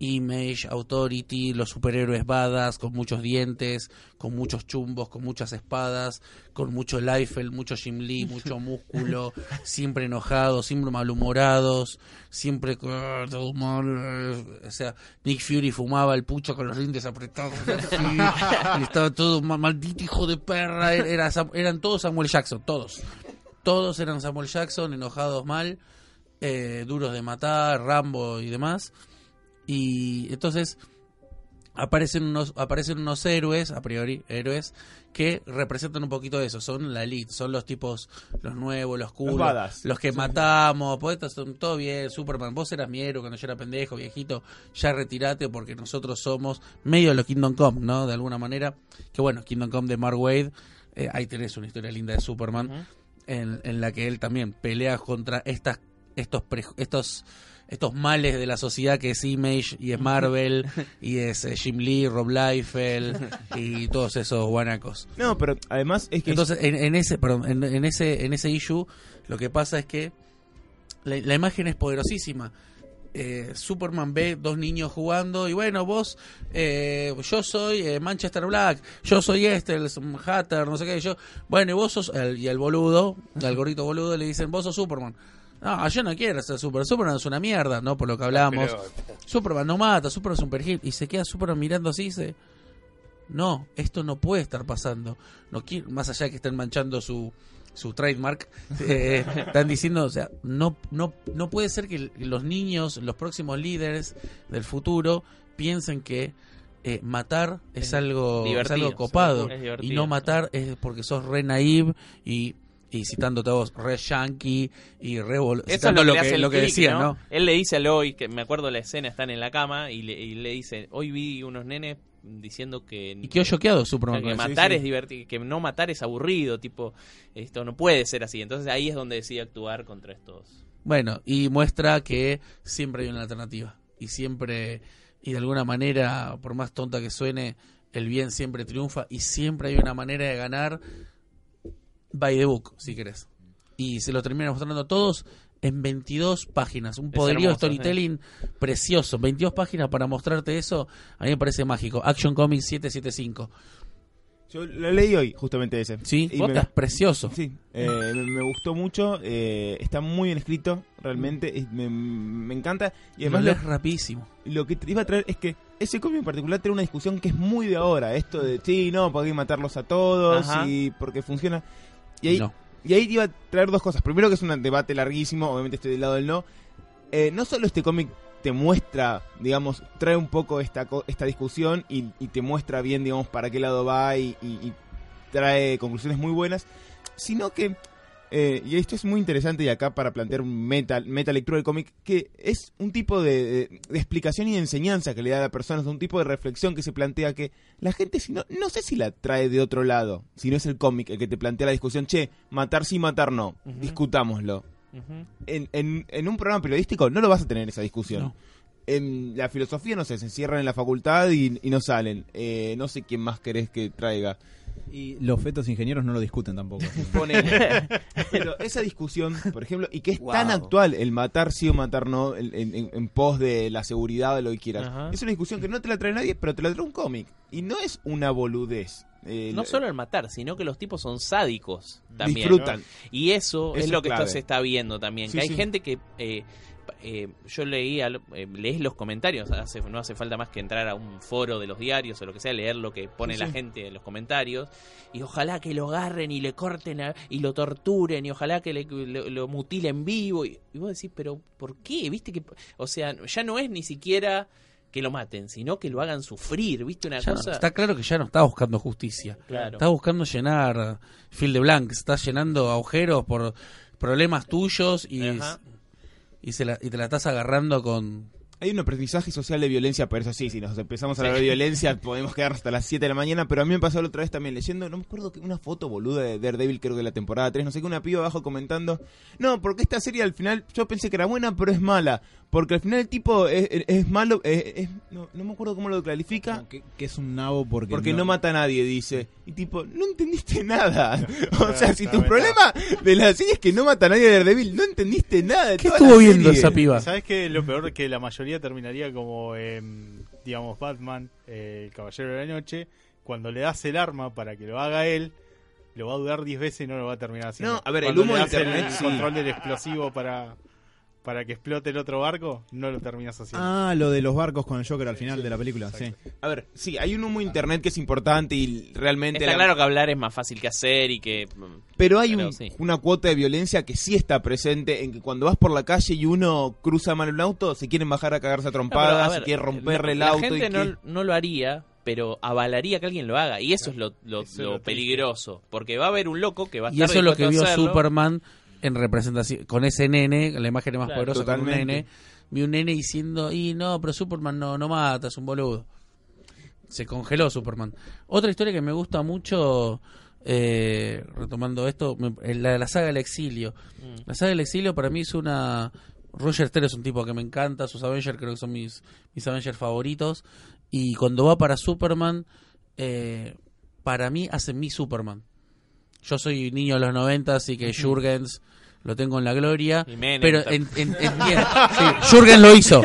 Image, Authority, los superhéroes badass, con muchos dientes, con muchos chumbos, con muchas espadas, con mucho Liefeld, mucho Jim Lee, mucho músculo, siempre enojados, siempre malhumorados, siempre con- "Ah, todo mal", eh, o sea, Nick Fury fumaba el pucho con los dientes apretados, así, y estaba todo "Ma- maldito hijo de perra, era, Sam- eran todos Samuel Jackson, todos, todos eran Samuel Jackson, enojados mal, eh, duros de matar, Rambo y demás. Y entonces aparecen unos, aparecen unos héroes, a priori, héroes, que representan un poquito eso. Son la elite, son los tipos, los nuevos, los cool, Los que matamos, pues estos son todo bien, Superman, vos eras mi héroe cuando yo era pendejo, viejito, ya retirate porque nosotros somos medio de los Kingdom Come, ¿no? De alguna manera. Que bueno, Kingdom Come de Mark Wade, eh, ahí tenés una historia linda de Superman, en, en la que él también pelea contra estas, estos, pre- estos, estos males de la sociedad que es Image y es Marvel y es eh, Jim Lee, Rob Liefeld y todos esos guanacos. No, pero además es que... Entonces, en, en ese, perdón, en, en ese, en ese issue, lo que pasa es que la, la imagen es poderosísima. Eh, Superman ve dos niños jugando y bueno, vos, eh, yo soy eh, Manchester Black, yo soy este, el Hatter, no sé qué, yo, bueno, y vos sos, el, y el boludo, el gordito boludo, le dicen, vos sos Superman. No, yo no quiero ser Superman, Superman es una mierda, ¿no? Por lo que hablamos. Superman no mata, Superman es un perejil. Y se queda Superman mirando así y dice, no, esto no puede estar pasando. No quiero, más allá de que estén manchando su, su trademark, eh, están diciendo, o sea, no, no, no puede ser que los niños, los próximos líderes del futuro, piensen que eh, matar es, Es algo, es algo copado. es y no matar es porque sos re naive y, y citándote a vos, re yankee y re Eso es lo que, lo que click, ¿no? ¿no? Él le dice a Lois, que me acuerdo la escena, están en la cama y le, y le dice, hoy vi unos nenes diciendo que... Y quedó choqueado Superman. que matar es divertido, que no matar es aburrido, tipo, esto no puede ser así. Entonces ahí es donde decide actuar contra estos. Bueno, y muestra que siempre hay una alternativa. Y siempre, y de alguna manera, por más tonta que suene, el bien siempre triunfa. Y siempre hay una manera de ganar by the book, si querés. Y se lo termina mostrando a todos en 22 páginas. Un Es poderío hermoso, storytelling precioso. 22 páginas para mostrarte eso, a mí me parece mágico. Action Comics 775. Yo lo leí hoy, justamente ese. Sí, Y es precioso. Sí, eh, me, me gustó mucho. eh, está muy bien escrito, realmente. es- me, me encanta. Y Y además lo lo, lees rapidísimo. lo que te iba a traer es que ese cómic en particular tiene una discusión que es muy de ahora. Esto de, sí, no, porque hay que matarlos a todos Ajá. y porque funciona. Y ahí, No. y ahí iba a traer dos cosas. Primero que es un debate larguísimo, obviamente estoy del lado del no. Eh, no solo este cómic te muestra, digamos, trae un poco esta, esta discusión y, y te muestra bien, digamos, para qué lado va y, y- y trae conclusiones muy buenas, sino que, eh, y esto es muy interesante y acá para plantear un meta, meta lectura del cómic, que es un tipo de, de- de explicación y de enseñanza que le da a la persona, es un tipo de reflexión que se plantea que la gente, si no, no sé si la trae de otro lado, si no es el cómic el que te plantea la discusión, che, matar sí, matar no, discutámoslo. En, en, en un programa periodístico no lo vas a tener esa discusión. No. En la filosofía, no sé, se encierran en la facultad y, y no salen. Eh, no sé quién más querés que traiga. Y los fetos ingenieros no lo discuten tampoco. Ponele. Pero esa discusión, por ejemplo, y que es tan actual, el matar sí o matar no, el- en, en- en pos de la seguridad de lo que quieras. Ajá. Es una discusión que no te la trae nadie, pero te la trae un cómic. Y no es una boludez. Eh, No lo- solo el matar, sino que los tipos son sádicos también. disfrutan. Y eso, Eso es lo que clave. esto se está viendo también. Sí, que hay sí. gente que. eh, eh, yo leía, eh, lees los comentarios, hace, no hace falta más que entrar a un foro de los diarios o lo que sea, leer lo que pone Sí, la sí. gente en los comentarios. Y ojalá que lo agarren y le corten a- y lo torturen y ojalá que le, lo, lo mutilen vivo. Y, y vos decís, pero ¿por qué? ¿Viste que.? O sea, ya no es ni siquiera que lo maten, sino que lo hagan sufrir, ¿viste? Una Ya no- cosa. está claro que ya no está buscando justicia. Claro. Está buscando llenar field de blanks, está llenando agujeros por problemas tuyos y, Ajá. Y, se la- y te la estás agarrando con... Hay un aprendizaje social de violencia, pero eso sí, si nos empezamos a hablar de violencia podemos quedar hasta las 7 de la mañana, pero a mí me pasó la otra vez también leyendo, no me acuerdo que una foto boluda de Daredevil, creo que de la temporada 3, no sé qué, una piba abajo comentando, no, porque esta serie al final yo pensé que era buena, pero es mala, porque al final el tipo es, es- es malo, es- es- no, no me acuerdo cómo lo clarifica, Como que, que es un nabo porque, porque no mata a nadie, dice. Y tipo, no entendiste nada. O sea, si tu problema de la serie es que no mata a nadie de Daredevil, no entendiste nada de ¿Qué toda estuvo la viendo serie. esa piba? ¿Sabes qué? Lo peor que la mayoría teoría terminaría como, em, digamos, Batman, eh, el Caballero de la Noche, cuando le das el arma para que lo haga él, lo va a dudar 10 veces y no lo va a terminar haciendo. No, a ver, el Cuando humo le de das el internet, sí. control del explosivo para, para que explote el otro barco, no lo terminas haciendo. Ah, lo de los barcos con el Joker al final de la película, sí. A ver, sí, hay un humo internet que es importante y realmente... Está la- claro que hablar es más fácil que hacer y que... mm, Pero hay Pero un- sí. una cuota de violencia que sí está presente en que cuando vas por la calle y uno cruza mal un auto, se quieren bajar a cagarse a No, trompadas, a ver, se quiere romperle el la auto. gente y no, que- no lo haría, pero avalaría que alguien lo haga. Y eso es lo, lo- Eso es lo lo triste. peligroso. Porque va a haber un loco que va a Y estar eso es lo que vio hacerlo. Superman en representación con ese nene, la imagen más Claro, poderosa con un nene. Vi un nene diciendo, y no, pero Superman no, no mata, es un boludo. Se congeló Superman. Otra historia que me gusta mucho, eh, retomando esto, eh, la de la saga del exilio. Mm. La saga del exilio para mí es una... Roger Ter es un tipo que me encanta, sus Avengers creo que son mis, mis Avengers favoritos. Y cuando va para Superman, eh, para mí hace mi Superman. Yo soy niño de los 90, así que Jurgens lo tengo en la gloria. Menem pero en, en- entiendo. Sí, Jürgen lo hizo.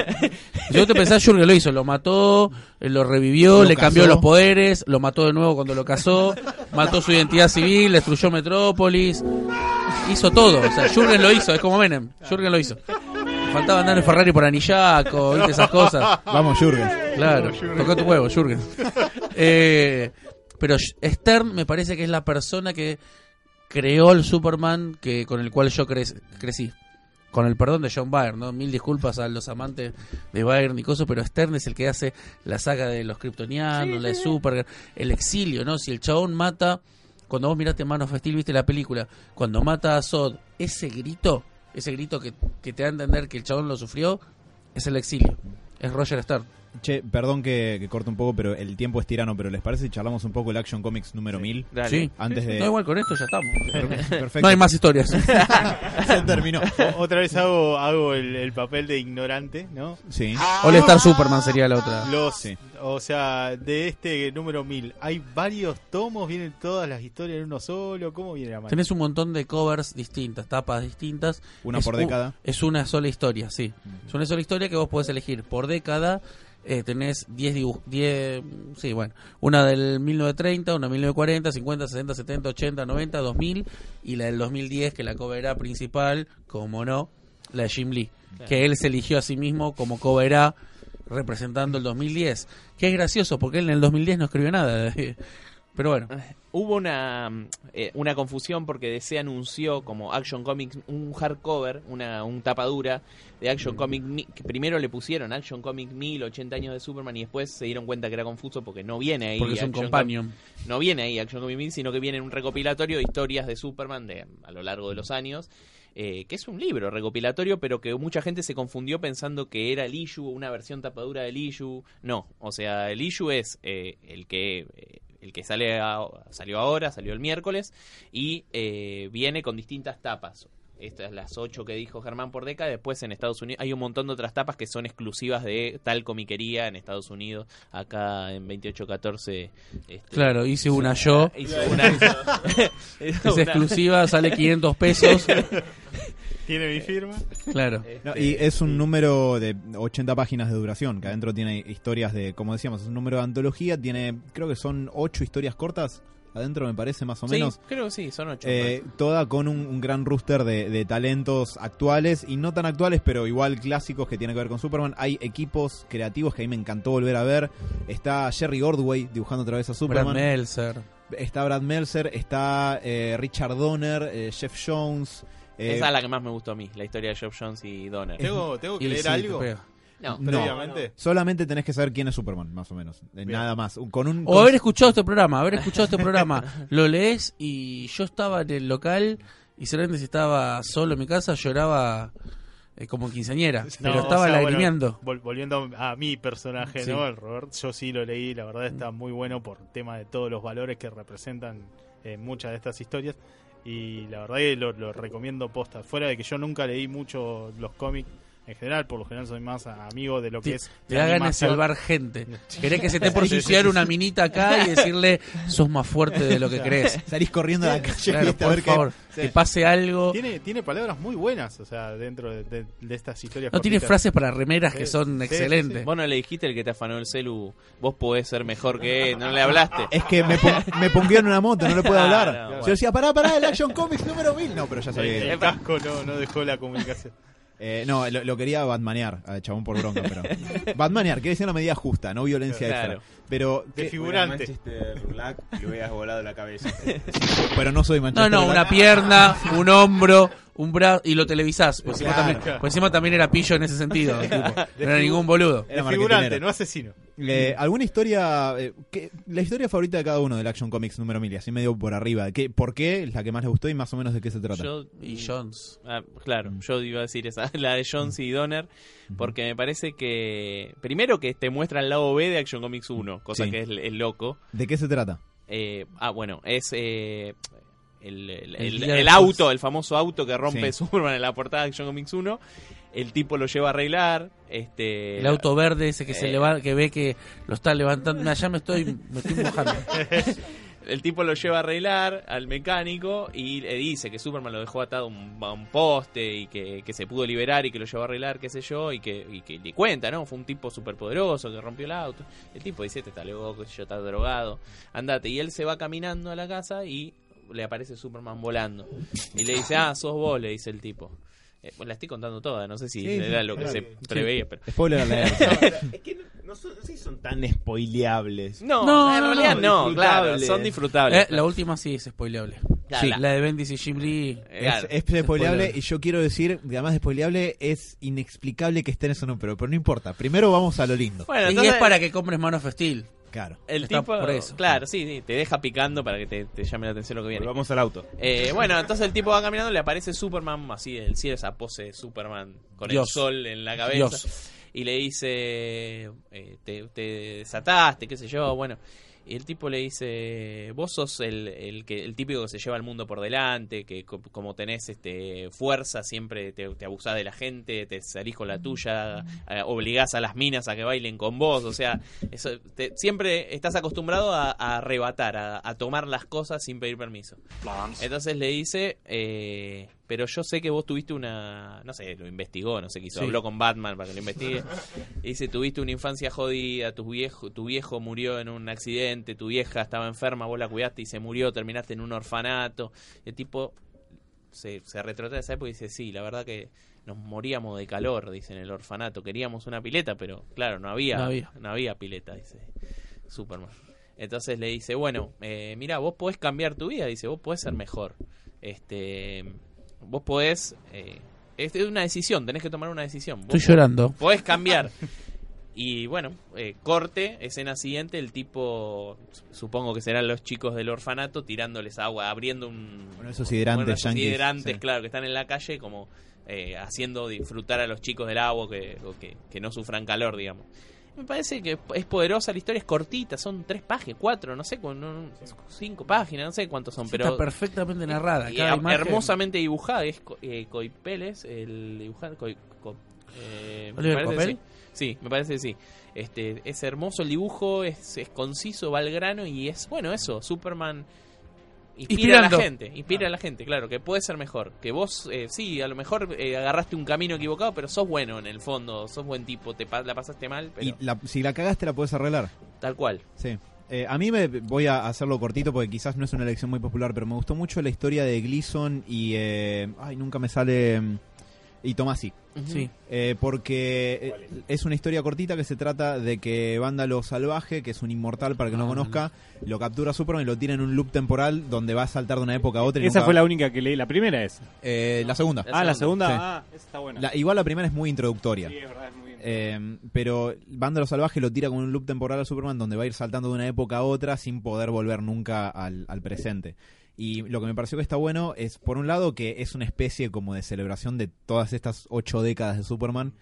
Yo te pensaba, Jürgen lo hizo. Lo mató, eh, lo revivió, Lo le cambió los poderes, lo mató de nuevo cuando lo casó, mató su identidad civil, destruyó Metrópolis. Hizo todo. O sea, Jürgen lo hizo. Es como Menem. Jürgen lo hizo. Faltaba andar en Ferrari por Anillaco, ¿viste? Esas cosas. Vamos, Jürgen. Claro, tocó tu huevo, Jürgen. Eh, pero Stern me parece que es la persona que creó el Superman que con el cual yo cre- crecí. Con el perdón de John Byrne, ¿no? Mil disculpas a los amantes de Byrne y cosas, pero Stern es el que hace la saga de los kryptonianos, la de Supergirl, el exilio, ¿no? Si el chabón mata, cuando vos miraste Man of Steel, viste la película, cuando mata a Zod, ese grito, ese grito que, que te da a entender que el chabón lo sufrió, es el exilio. Es Roger Stern. Che, perdón que, que corte un poco, pero el tiempo es tirano, pero ¿les parece si charlamos un poco el Action Comics número 1000? Dale. Sí. Antes de... No, igual con esto ya estamos. Perfecto. No hay más historias. Se terminó. O- Otra vez hago, hago el, el papel de ignorante, ¿no? Sí. All Star Superman sería la otra. Los, Sí. O sea, de este número 1000, ¿hay varios tomos? ¿Vienen todas las historias en uno solo? ¿Cómo viene la mano? Tenés un montón de covers distintas, tapas distintas. Una Es por u- década. Es una sola historia, sí. Es una sola historia que vos podés elegir por década. Eh, tenés 10 dibujos, 10, sí, bueno, una del 1930, una del 1940, 50, 60, 70, 80, 90, 2000 y la del 2010 que la cover A principal, como no, la de Jim Lee, que él se eligió a sí mismo como cover A representando el 2010, que es gracioso porque él en el 2010 no escribió nada. Pero bueno, Hubo una, eh, una confusión porque DC anunció como Action Comics un hardcover, una un tapadura de Action Comic Mi- que primero le pusieron Action Comic 1000, 80 años de Superman y después se dieron cuenta que era confuso porque no viene ahí porque es un companion. No viene ahí Action Comic 1000, sino que viene un recopilatorio de historias de Superman de a lo largo de los años. eh, que es un libro recopilatorio, pero que mucha gente se confundió pensando que era el issue, una versión tapadura del issue. No, o sea, el issue es eh, el que eh, el que sale a- salió ahora, salió el miércoles, y eh, viene con distintas tapas. Estas las ocho que dijo Germán por década. Después en Estados Unidos hay un montón de otras tapas que son exclusivas de tal comiquería en Estados Unidos. Acá en 2814. Este, Claro, hice una yo. hizo una. Es una- exclusiva, sale 500 pesos. ¿Tiene mi firma? Claro. No, y es un número de 80 páginas de duración, que adentro tiene historias de, como decíamos, es un número de antología, tiene, creo que son 8 historias cortas, adentro me parece más o Sí, menos. creo que sí, son ocho. Eh, toda con un, un gran rooster de, de talentos actuales y no tan actuales, pero igual clásicos que tienen que ver con Superman. Hay equipos creativos que a mí me encantó volver a ver. Está Jerry Ordway dibujando otra vez a Brad Superman. Meltzer. Está Brad Meltzer, está eh, Richard Donner, eh, Jeff Jones. eh, Esa es la que más me gustó a mí, la historia de Geoff Jones y Donner. ¿Tengo, tengo que Y leer sí, algo? No, No. Previamente. Solamente tenés que saber quién es Superman, más o menos. Eh, Bien. Nada más. Con un, O con- haber escuchado este programa, haber escuchado este programa, lo lees y yo estaba en el local y seguramente si estaba solo en mi casa lloraba eh, como quinceañera, No, pero o estaba sea, bueno, lagrimeando. vol- volviendo a mi personaje, Sí. ¿no? El Robert, yo sí lo leí, la verdad está muy bueno por tema de todos los valores que representan eh, muchas de estas historias. Y la verdad que lo, lo recomiendo posta. Fuera de que yo nunca leí mucho los cómics en general, por lo general soy más amigo de lo que es te la da ganas de salvar gente. Querés que se te por suicidar una minita acá y decirle, sos más fuerte de lo que crees. Salís corriendo a la calle Claro, ¿viste? a por favor, que pase algo. Tiene, tiene palabras muy buenas, o sea, dentro de, de- de estas historias. No tiene frases para remeras que Sí, son sí, excelentes. Vos no le dijiste el que te afanó el celu, vos podés ser mejor que él, no le hablaste. Es que me, me pongueó en una moto, no le puedo Claro, hablar. Yo decía, pará, pará, el Action Comics número 1000. No, pero ya El, sabía. que- el casco no, no dejó la comunicación. Eh, no, lo, lo quería batmanear, al chabón por bronca, pero. batmanear, quiere decir una medida justa, no violencia Claro. extra. Pero, De figurante. Manchester Black y le hubieras volado la cabeza. pero no soy No, Manchester no, Black. una pierna, un hombro, un brazo y lo televisás. Pues encima, también, pues encima también era pillo en ese sentido. tipo. No era ningún boludo. Era figurante, no asesino. Eh, ¿Alguna historia, eh, que- la historia favorita de cada uno del Action Comics número 1000, así medio por arriba? ¿Qué, ¿Por qué es la que más les gustó y más o menos de qué se trata? Yo, Y Jones. ah, claro, yo iba a decir esa, la de Jones y Donner, porque me parece que, primero que te muestra el lado B de Action Comics 1, cosa Sí. que es, es loco. ¿De qué se trata? Eh, ah, bueno, es eh, el, el- El el- día el de auto, el famoso auto que rompe Sí. Superman en la portada de Action Comics 1. El tipo lo lleva a arreglar. Este, El auto verde ese que se eh, leva, que ve que lo está levantando. Ya me estoy, me estoy mojando. El tipo lo lleva a arreglar al mecánico y le dice que Superman lo dejó atado a un, poste y que, que se pudo liberar y que lo llevó a arreglar, qué sé yo, y que, y que le cuenta, ¿no? Fue un tipo súper poderoso que rompió el auto. El tipo dice, este está loco, sé yo, está drogado, andate. Y él se va caminando a la casa y le aparece Superman volando. Y le dice, ah, sos vos, le dice el tipo. Eh, la estoy contando toda, no sé si Sí, era sí, lo que claro. se preveía, pero... Spoiler alert. es que no, no son, no sé si son tan spoileables. No, No, en no, realidad no, no, claro, son disfrutables. Eh, la última sí es spoileable. Claro, sí, la- La de Bendis y Jim Lee. eh, claro. Es, es spoileable y yo quiero decir además de spoileable es inexplicable que estén eso no, pero, pero no importa. Primero vamos a lo lindo. Bueno, y es para que compres Man of Steel. Claro. El Está tipo, por eso. claro, sí, sí, te deja picando para que te, te llame la atención lo que viene. Vamos al auto. Eh, bueno, entonces el tipo va caminando, le aparece Superman, así del cielo, esa pose de Superman con el sol en la cabeza. Dios. Y le dice, eh, te, te desataste, qué sé yo, bueno. Y el tipo le dice, vos sos el, el, que, el típico que se lleva el mundo por delante, que co- como tenés este fuerza, siempre te, te abusás de la gente, te salís con la tuya, eh, obligás a las minas a que bailen con vos, o sea, eso, te- siempre estás acostumbrado a, a arrebatar, a, a tomar las cosas sin pedir permiso. Entonces le dice, eh, pero yo sé que vos tuviste una, no sé, lo investigó, no sé qué hizo, Sí. habló con Batman para que lo investigue. Y dice, tuviste una infancia jodida, tu viejo, tu viejo murió en un accidente, tu vieja estaba enferma, vos la cuidaste y se murió, terminaste en un orfanato. El tipo se, se retrotrae a esa época y dice, sí, la verdad que nos moríamos de calor, dice en el orfanato, queríamos una pileta, pero claro, no había, No había. no había pileta, dice Superman. Entonces le dice, bueno, eh, mira, vos podés cambiar tu vida, dice, vos podés ser mejor. Este, vos podés... Eh, es una decisión, tenés que tomar una decisión. Vos Estoy llorando. podés cambiar. Y bueno, eh, corte, escena siguiente, el tipo, supongo que serán los chicos del orfanato tirándoles agua, abriendo un... Bueno, esos hidrantes bueno, esos yanquis, hidrantes, sí. claro, que están en la calle, como eh, haciendo disfrutar a los chicos del agua, que, o que, que no sufran calor, digamos. Me parece que es poderosa, la historia es cortita, son tres páginas, cuatro, no sé, no- cinco páginas, no sé cuántos son, pero... Está perfectamente narrada. Y Cada her- imagen- hermosamente dibujada. Es Co- eh, Coipeles, el dibujante. Coi- Co- eh, me. Sí, me parece que sí. Este, es hermoso el dibujo, es, es conciso, va al grano y es, bueno, eso, Superman inspira a la gente, inspira a la gente, claro, que puede ser mejor. Que vos, eh, sí, a lo mejor eh, agarraste un camino equivocado, pero sos bueno en el fondo, sos buen tipo, te pa- la pasaste mal, pero Y la- si la cagaste la puedes arreglar. tal cual. Sí. Eh, a mí me voy a hacerlo cortito porque quizás no es una elección muy popular, pero me gustó mucho la historia de Gleason y... eh, ay, nunca me sale... mm, Y Tomasi. Sí. Eh, porque eh, es una historia cortita que se trata de que Vándalo Salvaje, que es un inmortal para que no Ah, conozca, lo captura Superman y lo tira en un loop temporal donde va a saltar de una época a otra. y Esa nunca- fue la única que leí. La primera es. Eh, la segunda. Ah, la segunda. Sí. Ah, esa está buena. La- igual la primera es muy introductoria. Sí, es verdad, es muy bien. Eh, pero Vándalo Salvaje lo tira con un loop temporal a Superman donde va a ir saltando de una época a otra sin poder volver nunca al, al presente. Y lo que me pareció que está bueno es, por un lado, que es una especie como de celebración de todas estas ocho décadas de Superman.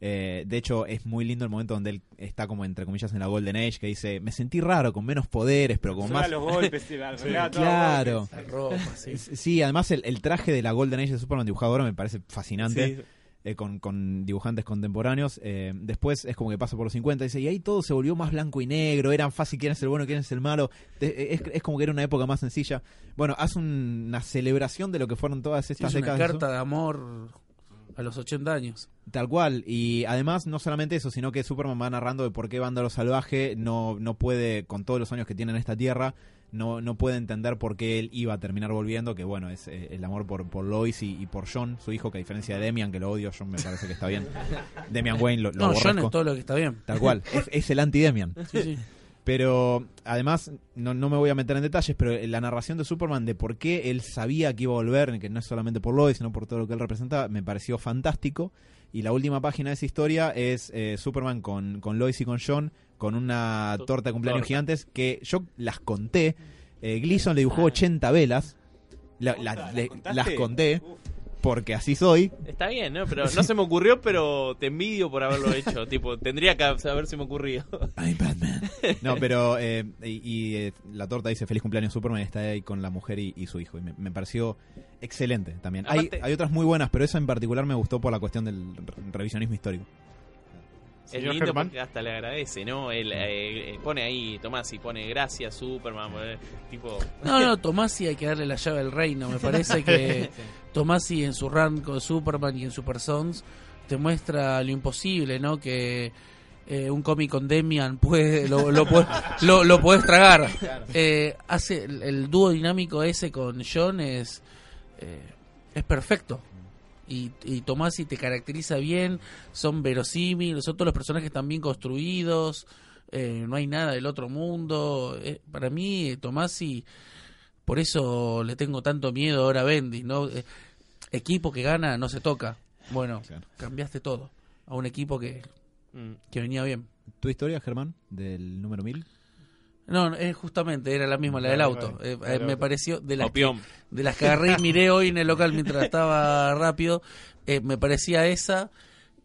Eh, de hecho, es muy lindo el momento donde él está como entre comillas en la Golden Age, que dice, me sentí raro, con menos poderes, pero con más... los golpes, sí, la- Claro. golpes. La ropa, sí. Sí, además el, el traje de la Golden Age de Superman dibujado ahora me parece fascinante. Sí. Eh, con, con dibujantes contemporáneos. Eh, después es como que pasa por los 50 dice, y ahí todo se volvió más blanco y negro, eran fácil quién es el bueno, quién es el malo. Te- Es, es como que era una época más sencilla. Bueno, hace un- una celebración de lo que fueron todas estas Es una décadas. carta de amor a los 80 años. Tal cual, y además no solamente eso, sino que Superman va narrando de por qué Vándalo Salvaje no, no puede, con todos los años que tiene en esta tierra, no, no puede entender por qué él iba a terminar volviendo, que bueno, es eh, el amor por, por Lois y, y por John, su hijo, que a diferencia de Demian, que lo odio, John me parece que está bien. Demian Wayne lo, lo No, John es todo lo que está bien. Tal cual, es, es el anti-Demian. Sí, sí. Pero además, no, no me voy a meter en detalles, pero la narración de Superman de por qué él sabía que iba a volver, que no es solamente por Lois, sino por todo lo que él representaba, me pareció fantástico. Y la última página de esa historia es eh, Superman con, con Lois y con John, con una To- torta de cumpleaños torta. gigantes, que yo las conté. Eh, Gleason le dibujó 80 velas, la- la- le- contaste? las conté, porque así soy. Está bien, ¿no? Pero no se me ocurrió, pero te envidio por haberlo hecho. tipo, tendría que saber si me ocurrió. I'm Batman. No, pero eh, y, y, eh, la torta dice feliz cumpleaños Superman está ahí con la mujer y, y su hijo. Y me, me pareció excelente también. Hay, Aparte- hay otras muy buenas, pero esa en particular me gustó por la cuestión del re- revisionismo histórico. Es Señor lindo Germán. porque hasta le agradece, ¿no? Él eh, eh, pone ahí, Tomás, y pone gracias, Superman. tipo, No, no, Tomasi hay que darle la llave al reino. Me parece que Tomasi en su run con Superman y en Super Sons te muestra lo imposible, ¿no? Que eh, un cómic con Demian puede, lo, lo, puede- lo, lo puedes tragar. Eh, hace el, el dúo dinámico ese con John es, eh, es perfecto. Y, y Tomasi te caracteriza bien, son verosímiles, son todos los personajes están bien construidos, eh, no hay nada del otro mundo. Eh, para mí, Tomasi, por eso le tengo tanto miedo ahora a Bendy, ¿no? Eh, equipo que gana no se toca. Bueno, Claro. cambiaste todo a un equipo que, mm, que venía bien. ¿Tu historia, Germán, del número 1000? No, no, eh, justamente era la misma, la del auto. Eh, eh, me pareció de las que, de las que agarré y miré hoy en el local mientras estaba rápido, eh, me parecía esa.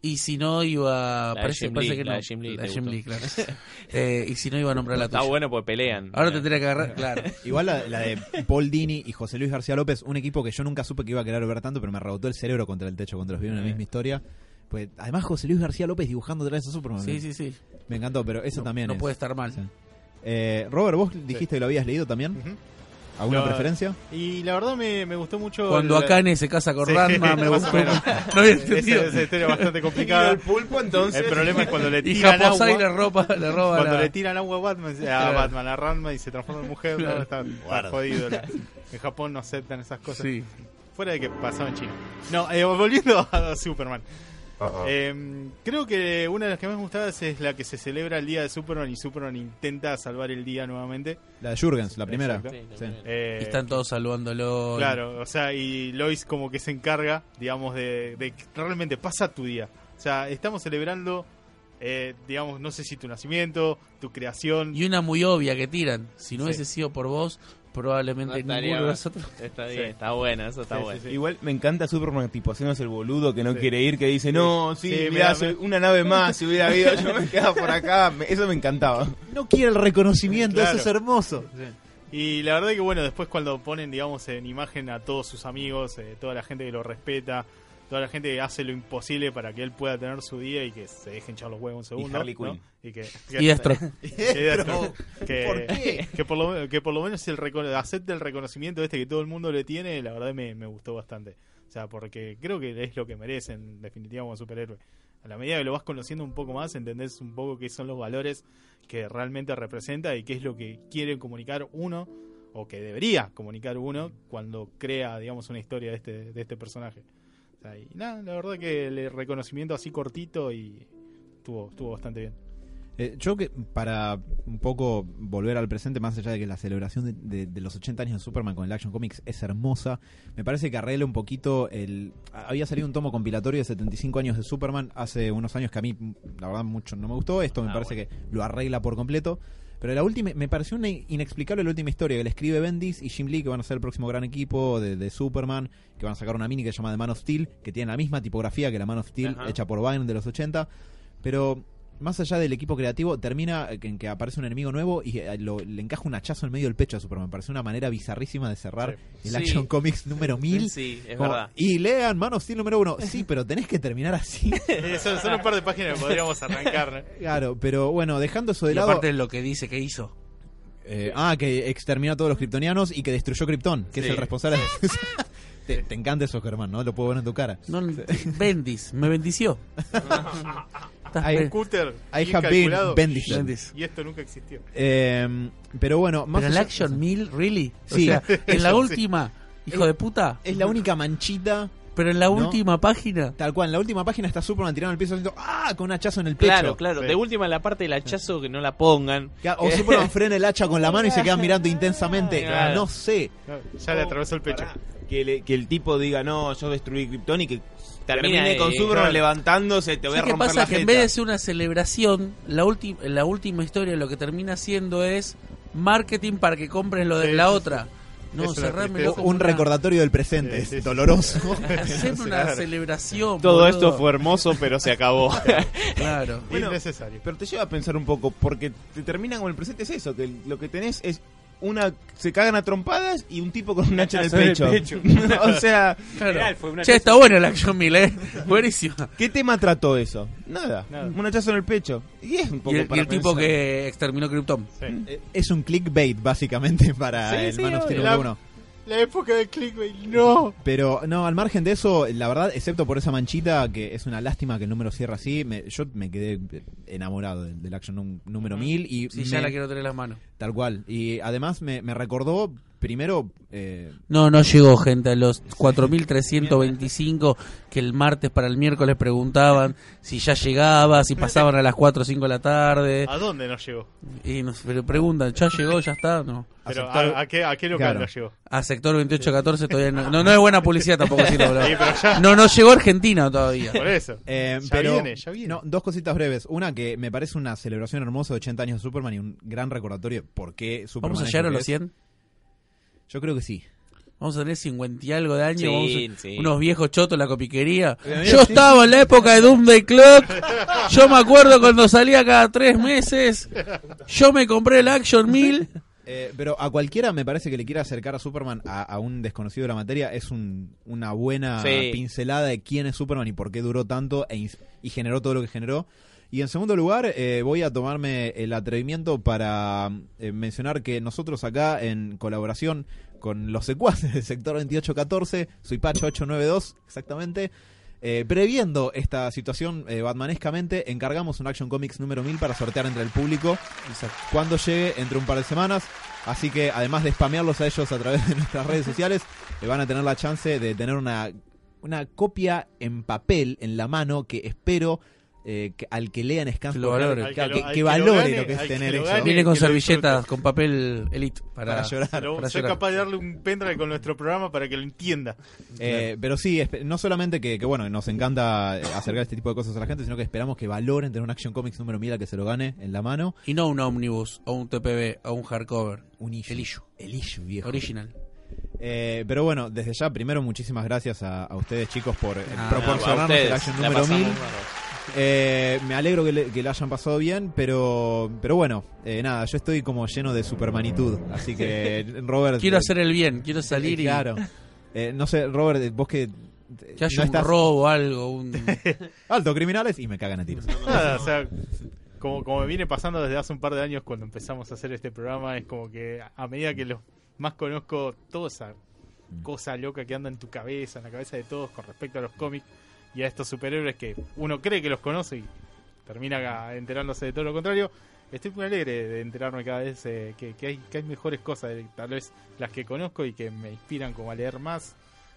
Y si no iba. La parece, Jim parece Lee, que la no. de Jim Lee La Jim. Lee, claro. Eh, y si no iba a nombrar la Está tuya. bueno porque pelean. Ahora te tendría que agarrar, claro. Igual la, la de Paul Dini y José Luis García López, un equipo que yo nunca supe que iba a querer ver tanto, pero me rebotó el cerebro contra el techo cuando los vi en la misma historia. Pues además José Luis García López dibujando otra vez a Superman. Sí, sí, sí. Me encantó, pero eso No- también no es- puede estar mal. Sí. Eh, Robert, vos dijiste que lo habías leído también. ¿Alguna Lo- preferencia? Y la verdad me, me gustó mucho. Cuando la- Akane se casa con Sí, Ranma, me gustó. No había entendido. esa historia es bastante complicada. el pulpo entonces. El problema es cuando le Y tiran agua. le roba, le roba Cuando la- le tiran agua a Batman, a Claro. Batman, a Ranma y se transforma en mujer, no, Claro. está, está jodido. En Japón no aceptan esas cosas. Sí. Fuera de que pasaba en China. No, eh, volviendo a Superman. Eh, creo que una de las que más me gustaba es la que se celebra el día de Superman y Superman intenta salvar el día nuevamente. La de Jurgens, la primera. Sí, Sí. también. Eh, Y están todos saludándolo. Claro, o sea, y Lois como que se encarga, digamos, de, de que realmente pasa tu día. O sea, estamos celebrando, eh, digamos, no sé si tu nacimiento, tu creación. Y una muy obvia que tiran. Si no Sí. hubiese sido por vos, probablemente No estaría ninguno de nosotros. Está Sí. bien, está bueno, eso está Sí, bueno. sí, sí. Igual me encanta Superman tipo haciéndose el boludo que no Sí. quiere ir, que dice, no, sí, Sí, mirá, mirá, una nave más, si hubiera habido, yo me quedaba por acá, Me- eso me encantaba. No quiere el reconocimiento, Claro. eso es hermoso. Y la verdad que bueno, después cuando ponen, digamos, en imagen a todos sus amigos, eh, toda la gente que lo respeta, toda la gente que hace lo imposible para que él pueda tener su día y que se deje hinchar los huevos un segundo. Harley ¿no? Quinn. Y que, Y Destro. que ¿Por qué? que por lo, que por lo menos el recono- acepte el reconocimiento este que todo el mundo le tiene, la verdad me, me gustó bastante. O sea, porque creo que es lo que merecen, en definitiva, como superhéroe. A la medida que lo vas conociendo un poco más, entendés un poco qué son los valores que realmente representa y qué es lo que quiere comunicar uno o que debería comunicar uno cuando crea, digamos, una historia de este, de este personaje. Y nada, la verdad que el reconocimiento así cortito y estuvo, estuvo bastante bien. Eh, yo que para un poco volver al presente, más allá de que la celebración de, de- de los 80 años de Superman con el Action Comics es hermosa, me parece que arregla un poquito el... Había salido un tomo compilatorio de 75 años de Superman hace unos años que a mí, la verdad, mucho no me gustó. Esto me Ah, parece que lo arregla por completo. Pero la última, me pareció una inexplicable la última historia que le escribe Bendis y Jim Lee, que van a ser el próximo gran equipo de, de Superman, que van a sacar una mini que se llama The Man of Steel, que tiene la misma tipografía que la Man of Steel, Ajá. hecha por Byrne de los 80. Pero más allá del equipo creativo, termina eh, en que aparece un enemigo nuevo y eh, lo- le encaja un hachazo en medio del pecho a Superman. Me parece una manera bizarrísima de cerrar el Sí. Action Comics número 1000. Sí, es Como, verdad. Y lean Man of Steel número uno. Sí, pero tenés que terminar así. son, son un par de páginas que podríamos arrancar. ¿no? claro, pero bueno, dejando eso de Y lado. aparte de lo que dice que hizo. Eh, ah, que exterminó a todos los kryptonianos y que destruyó Krypton, que Sí. es el responsable de te, te encanta eso, Germán, ¿no? Lo puedo ver en tu cara. No, Bendis, me bendició. Un cúter I have been. Bendis. Y esto nunca existió. Eh, pero bueno, más Pero el Action Mill, ¿really? O Sí. sea, en la Sí. última, hijo de puta, es la única manchita pero en la ¿No? última página. Tal cual, en la última página está Superman tirado en el piso haciendo ¡Ah! con un hachazo en el pecho. Claro, claro. Sí. De última, la parte del hachazo que no la pongan. O Superman frena el hacha con la mano y se quedan mirando intensamente. Claro. No sé. Ya le atravesó el pecho. Que, le- que el tipo diga, no, yo destruí Krypton y que termine con Superman claro. levantándose, te voy a ¿Sabes qué romper pasa? la Que en jeta. vez de ser una celebración, la, ulti- la última historia lo que termina siendo es marketing para que compren lo de Sí, la sí, otra. No, Un una- recordatorio del presente. Sí, es sí, sí. doloroso. Hacer una Claro. celebración. Todo boludo. esto fue hermoso, pero se acabó. Claro. Bueno, Innecesario. Pero te lleva a pensar un poco, porque te terminan con el presente es eso, que lo que tenés es una se cagan a trompadas y un tipo con un hacha en el pecho. o sea, claro. está buena la Action Mil, ¿eh? Buenísima. ¿Qué tema trató eso? Nada. Un hachazo en el pecho. Y es un poco y el, y el tipo que exterminó Krypton. Eh, es un clickbait, básicamente, para sí, el sí, Man of Steel 1. La época del clickbait, no. Pero no, al margen de eso, la verdad, excepto por esa manchita, que es una lástima que el número cierra así, me- yo me quedé enamorado del, del Action número 1000 y Si ya la quiero tener en las manos. tal cual. Y además me, me recordó, primero, eh, No, no llegó gente a los 4.325 que el martes para el miércoles preguntaban si ya llegaba, si pasaban a las 4 o 5 de la tarde. ¿A dónde nos llegó? Y nos pero preguntan, ¿ya llegó? ¿Ya está? No. Pero ¿a, a qué, a qué local Claro. nos llegó? A sector 2814 todavía no. No, no es buena publicidad tampoco. Sí. No, no llegó Argentina todavía. Por eso. Eh, Ya pero viene, ya viene. No, dos cositas breves. Una que me parece una celebración hermosa de 80 años de Superman y un gran recordatorio de por qué Superman. ¿Vamos a llegar a los es. 100? Yo creo que sí. Vamos a tener 50 y algo de años. Sí, vamos a- sí. Unos viejos chotos en la copiquería. Yo estaba en la época de Doomsday Clock. Yo me acuerdo cuando salía cada tres meses. Yo me compré el Action 1000. Eh, pero a cualquiera me parece que le quiera acercar a Superman a, a un desconocido de la materia es un- una buena Sí. pincelada de quién es Superman y por qué duró tanto e y generó todo lo que generó. Y en segundo lugar, eh, voy a tomarme el atrevimiento para eh, mencionar que nosotros acá, en colaboración con los secuaces del sector 2814, soy Pacho 892, exactamente, eh, previendo esta situación eh, batmanescamente, encargamos un Action Comics número 1000 para sortear entre el público cuando llegue entre un par de semanas. Así que además de spamearlos a ellos a través de nuestras redes sociales, eh, van a tener la chance de tener una, una copia en papel en la mano que espero eh, que- al que lean Scans Que valore. Que que, lo- que que lo valore gane, lo que es tener eso. Viene con servilletas, con papel elite para, Para llorar. Pero para soy llorar. capaz de darle un pendrive con nuestro programa para que lo entienda. Eh, pero sí, no solamente que, que, bueno, nos encanta eh, acercar este tipo de cosas a la gente, sino que esperamos que valoren tener un Action Comics número 1000 al que se lo gane en la mano. Y no un omnibus, o un TPB, o un hardcover. Un issue. El issue. El issue, viejo. Original. Eh, pero bueno, desde ya, primero, muchísimas gracias a, a ustedes, chicos, por eh, Ah, proporcionarnos el Action número pasamos 1000. Eh, me alegro que le, que la hayan pasado bien, pero pero bueno, eh, nada, yo estoy como lleno de supermanitud, así que Robert... Quiero eh, hacer el bien, quiero salir y Claro. Eh, no sé, Robert, eh, vos que... eh, que haya no un estás- robo, algo, un... Alto, criminales, y me cagan a tiros. Nada, o sea, como, como me viene pasando desde hace un par de años cuando empezamos a hacer este programa, es como que a medida que los más conozco toda esa cosa loca que anda en tu cabeza, en la cabeza de todos con respecto a los cómics y a estos superhéroes que uno cree que los conoce y termina enterándose de todo lo contrario. Estoy muy alegre de enterarme cada vez eh, que, hay, que hay mejores cosas, tal vez las que conozco y que me inspiran como a leer más.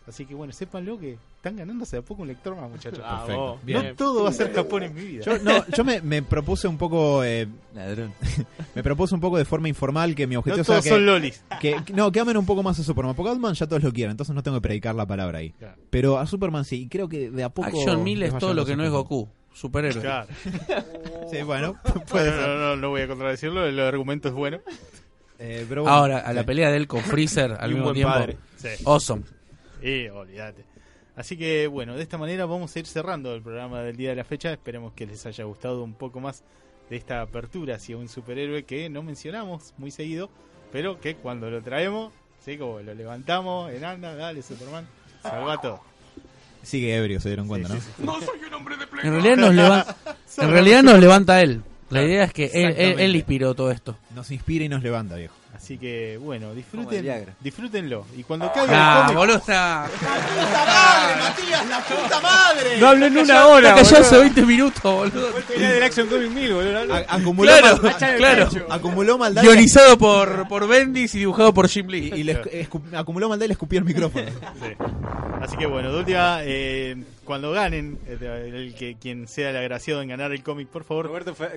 Así que bueno, sépanlo que están ganándose de a poco un lector más, muchachos. Ah, Perfecto. Bien. No todo va a ser Japón en mi vida. Yo, no, yo me, me propuse un poco... eh, Ladrón. me propuse un poco de forma informal que mi objetivo no sea todos que, son lolis. que, que- no, que amen un poco más a Superman. Porque Batman ya todos lo quieren, entonces no tengo que predicar la palabra ahí. Claro. Pero a Superman sí, y creo que de a poco... Action 1000 les es todo lo que no es Goku. Superhéroe. Claro. Sí, bueno, Puede no, ser. no, no voy a contradecirlo, el argumento es bueno. Eh, pero bueno, Ahora, a la sí. pelea de él con Freezer al Y un mismo buen tiempo. padre. Sí. Awesome. Y olvídate. Así que bueno, de esta manera vamos a ir cerrando el programa del día de la fecha. Esperemos que les haya gustado un poco más de esta apertura hacia un superhéroe que no mencionamos muy seguido, pero que cuando lo traemos, ¿sí? como lo levantamos en anda, dale Superman, salva todo. Sigue ebrio, se dieron cuenta, ¿no? No soy un hombre de En realidad nos levanta, en realidad nos levanta él. La idea es que él, él, él inspiró todo esto. Nos inspira y nos levanta, viejo. Así que bueno, el disfruten, disfrútenlo. Y cuando caiga Ah, el cómic, boludo, está. ¡Puta madre, Matías! ¡La puta madre! No hablen una hora, callado hace boludo. 20 minutos, boludo. Era del Action Comic 1000, boludo. A- acumuló, Claro, mal- claro. acumuló maldad. Guionizado por, por Bendis y dibujado por Jim Y, Lee. y le acumuló maldad y le escupió el micrófono. Sí. Así que bueno, de última, eh, cuando ganen, eh, el que quien sea el agraciado en ganar el cómic, por favor,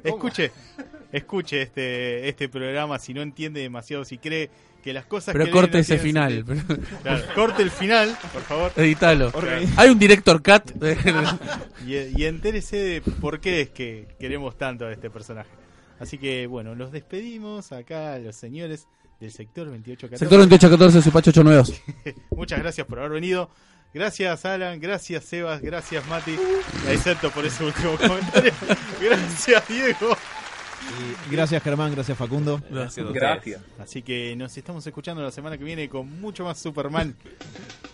escuche, escuche este este programa si no entiende demasiado, si cree que las cosas Pero que corte no ese final. sentido. Claro, corte el final, por favor, Editalo. Hay un director cut. y, y entérese de por qué es que queremos tanto a este personaje. Así que bueno, los despedimos acá a los señores del sector 2814. Sector 2814, Supacho 892. Muchas gracias por haber venido. Gracias Alan, gracias Sebas, gracias Mati, excepto por ese último comentario. Gracias Diego. Y gracias, Germán. Gracias, Facundo. Gracias ustedes. Así que nos estamos escuchando la semana que viene con mucho más Superman,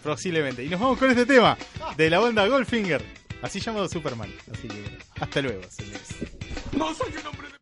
posiblemente. Y nos vamos con este tema de la banda Goldfinger, así llamado Superman. Así que hasta luego, señores. No soy un hombre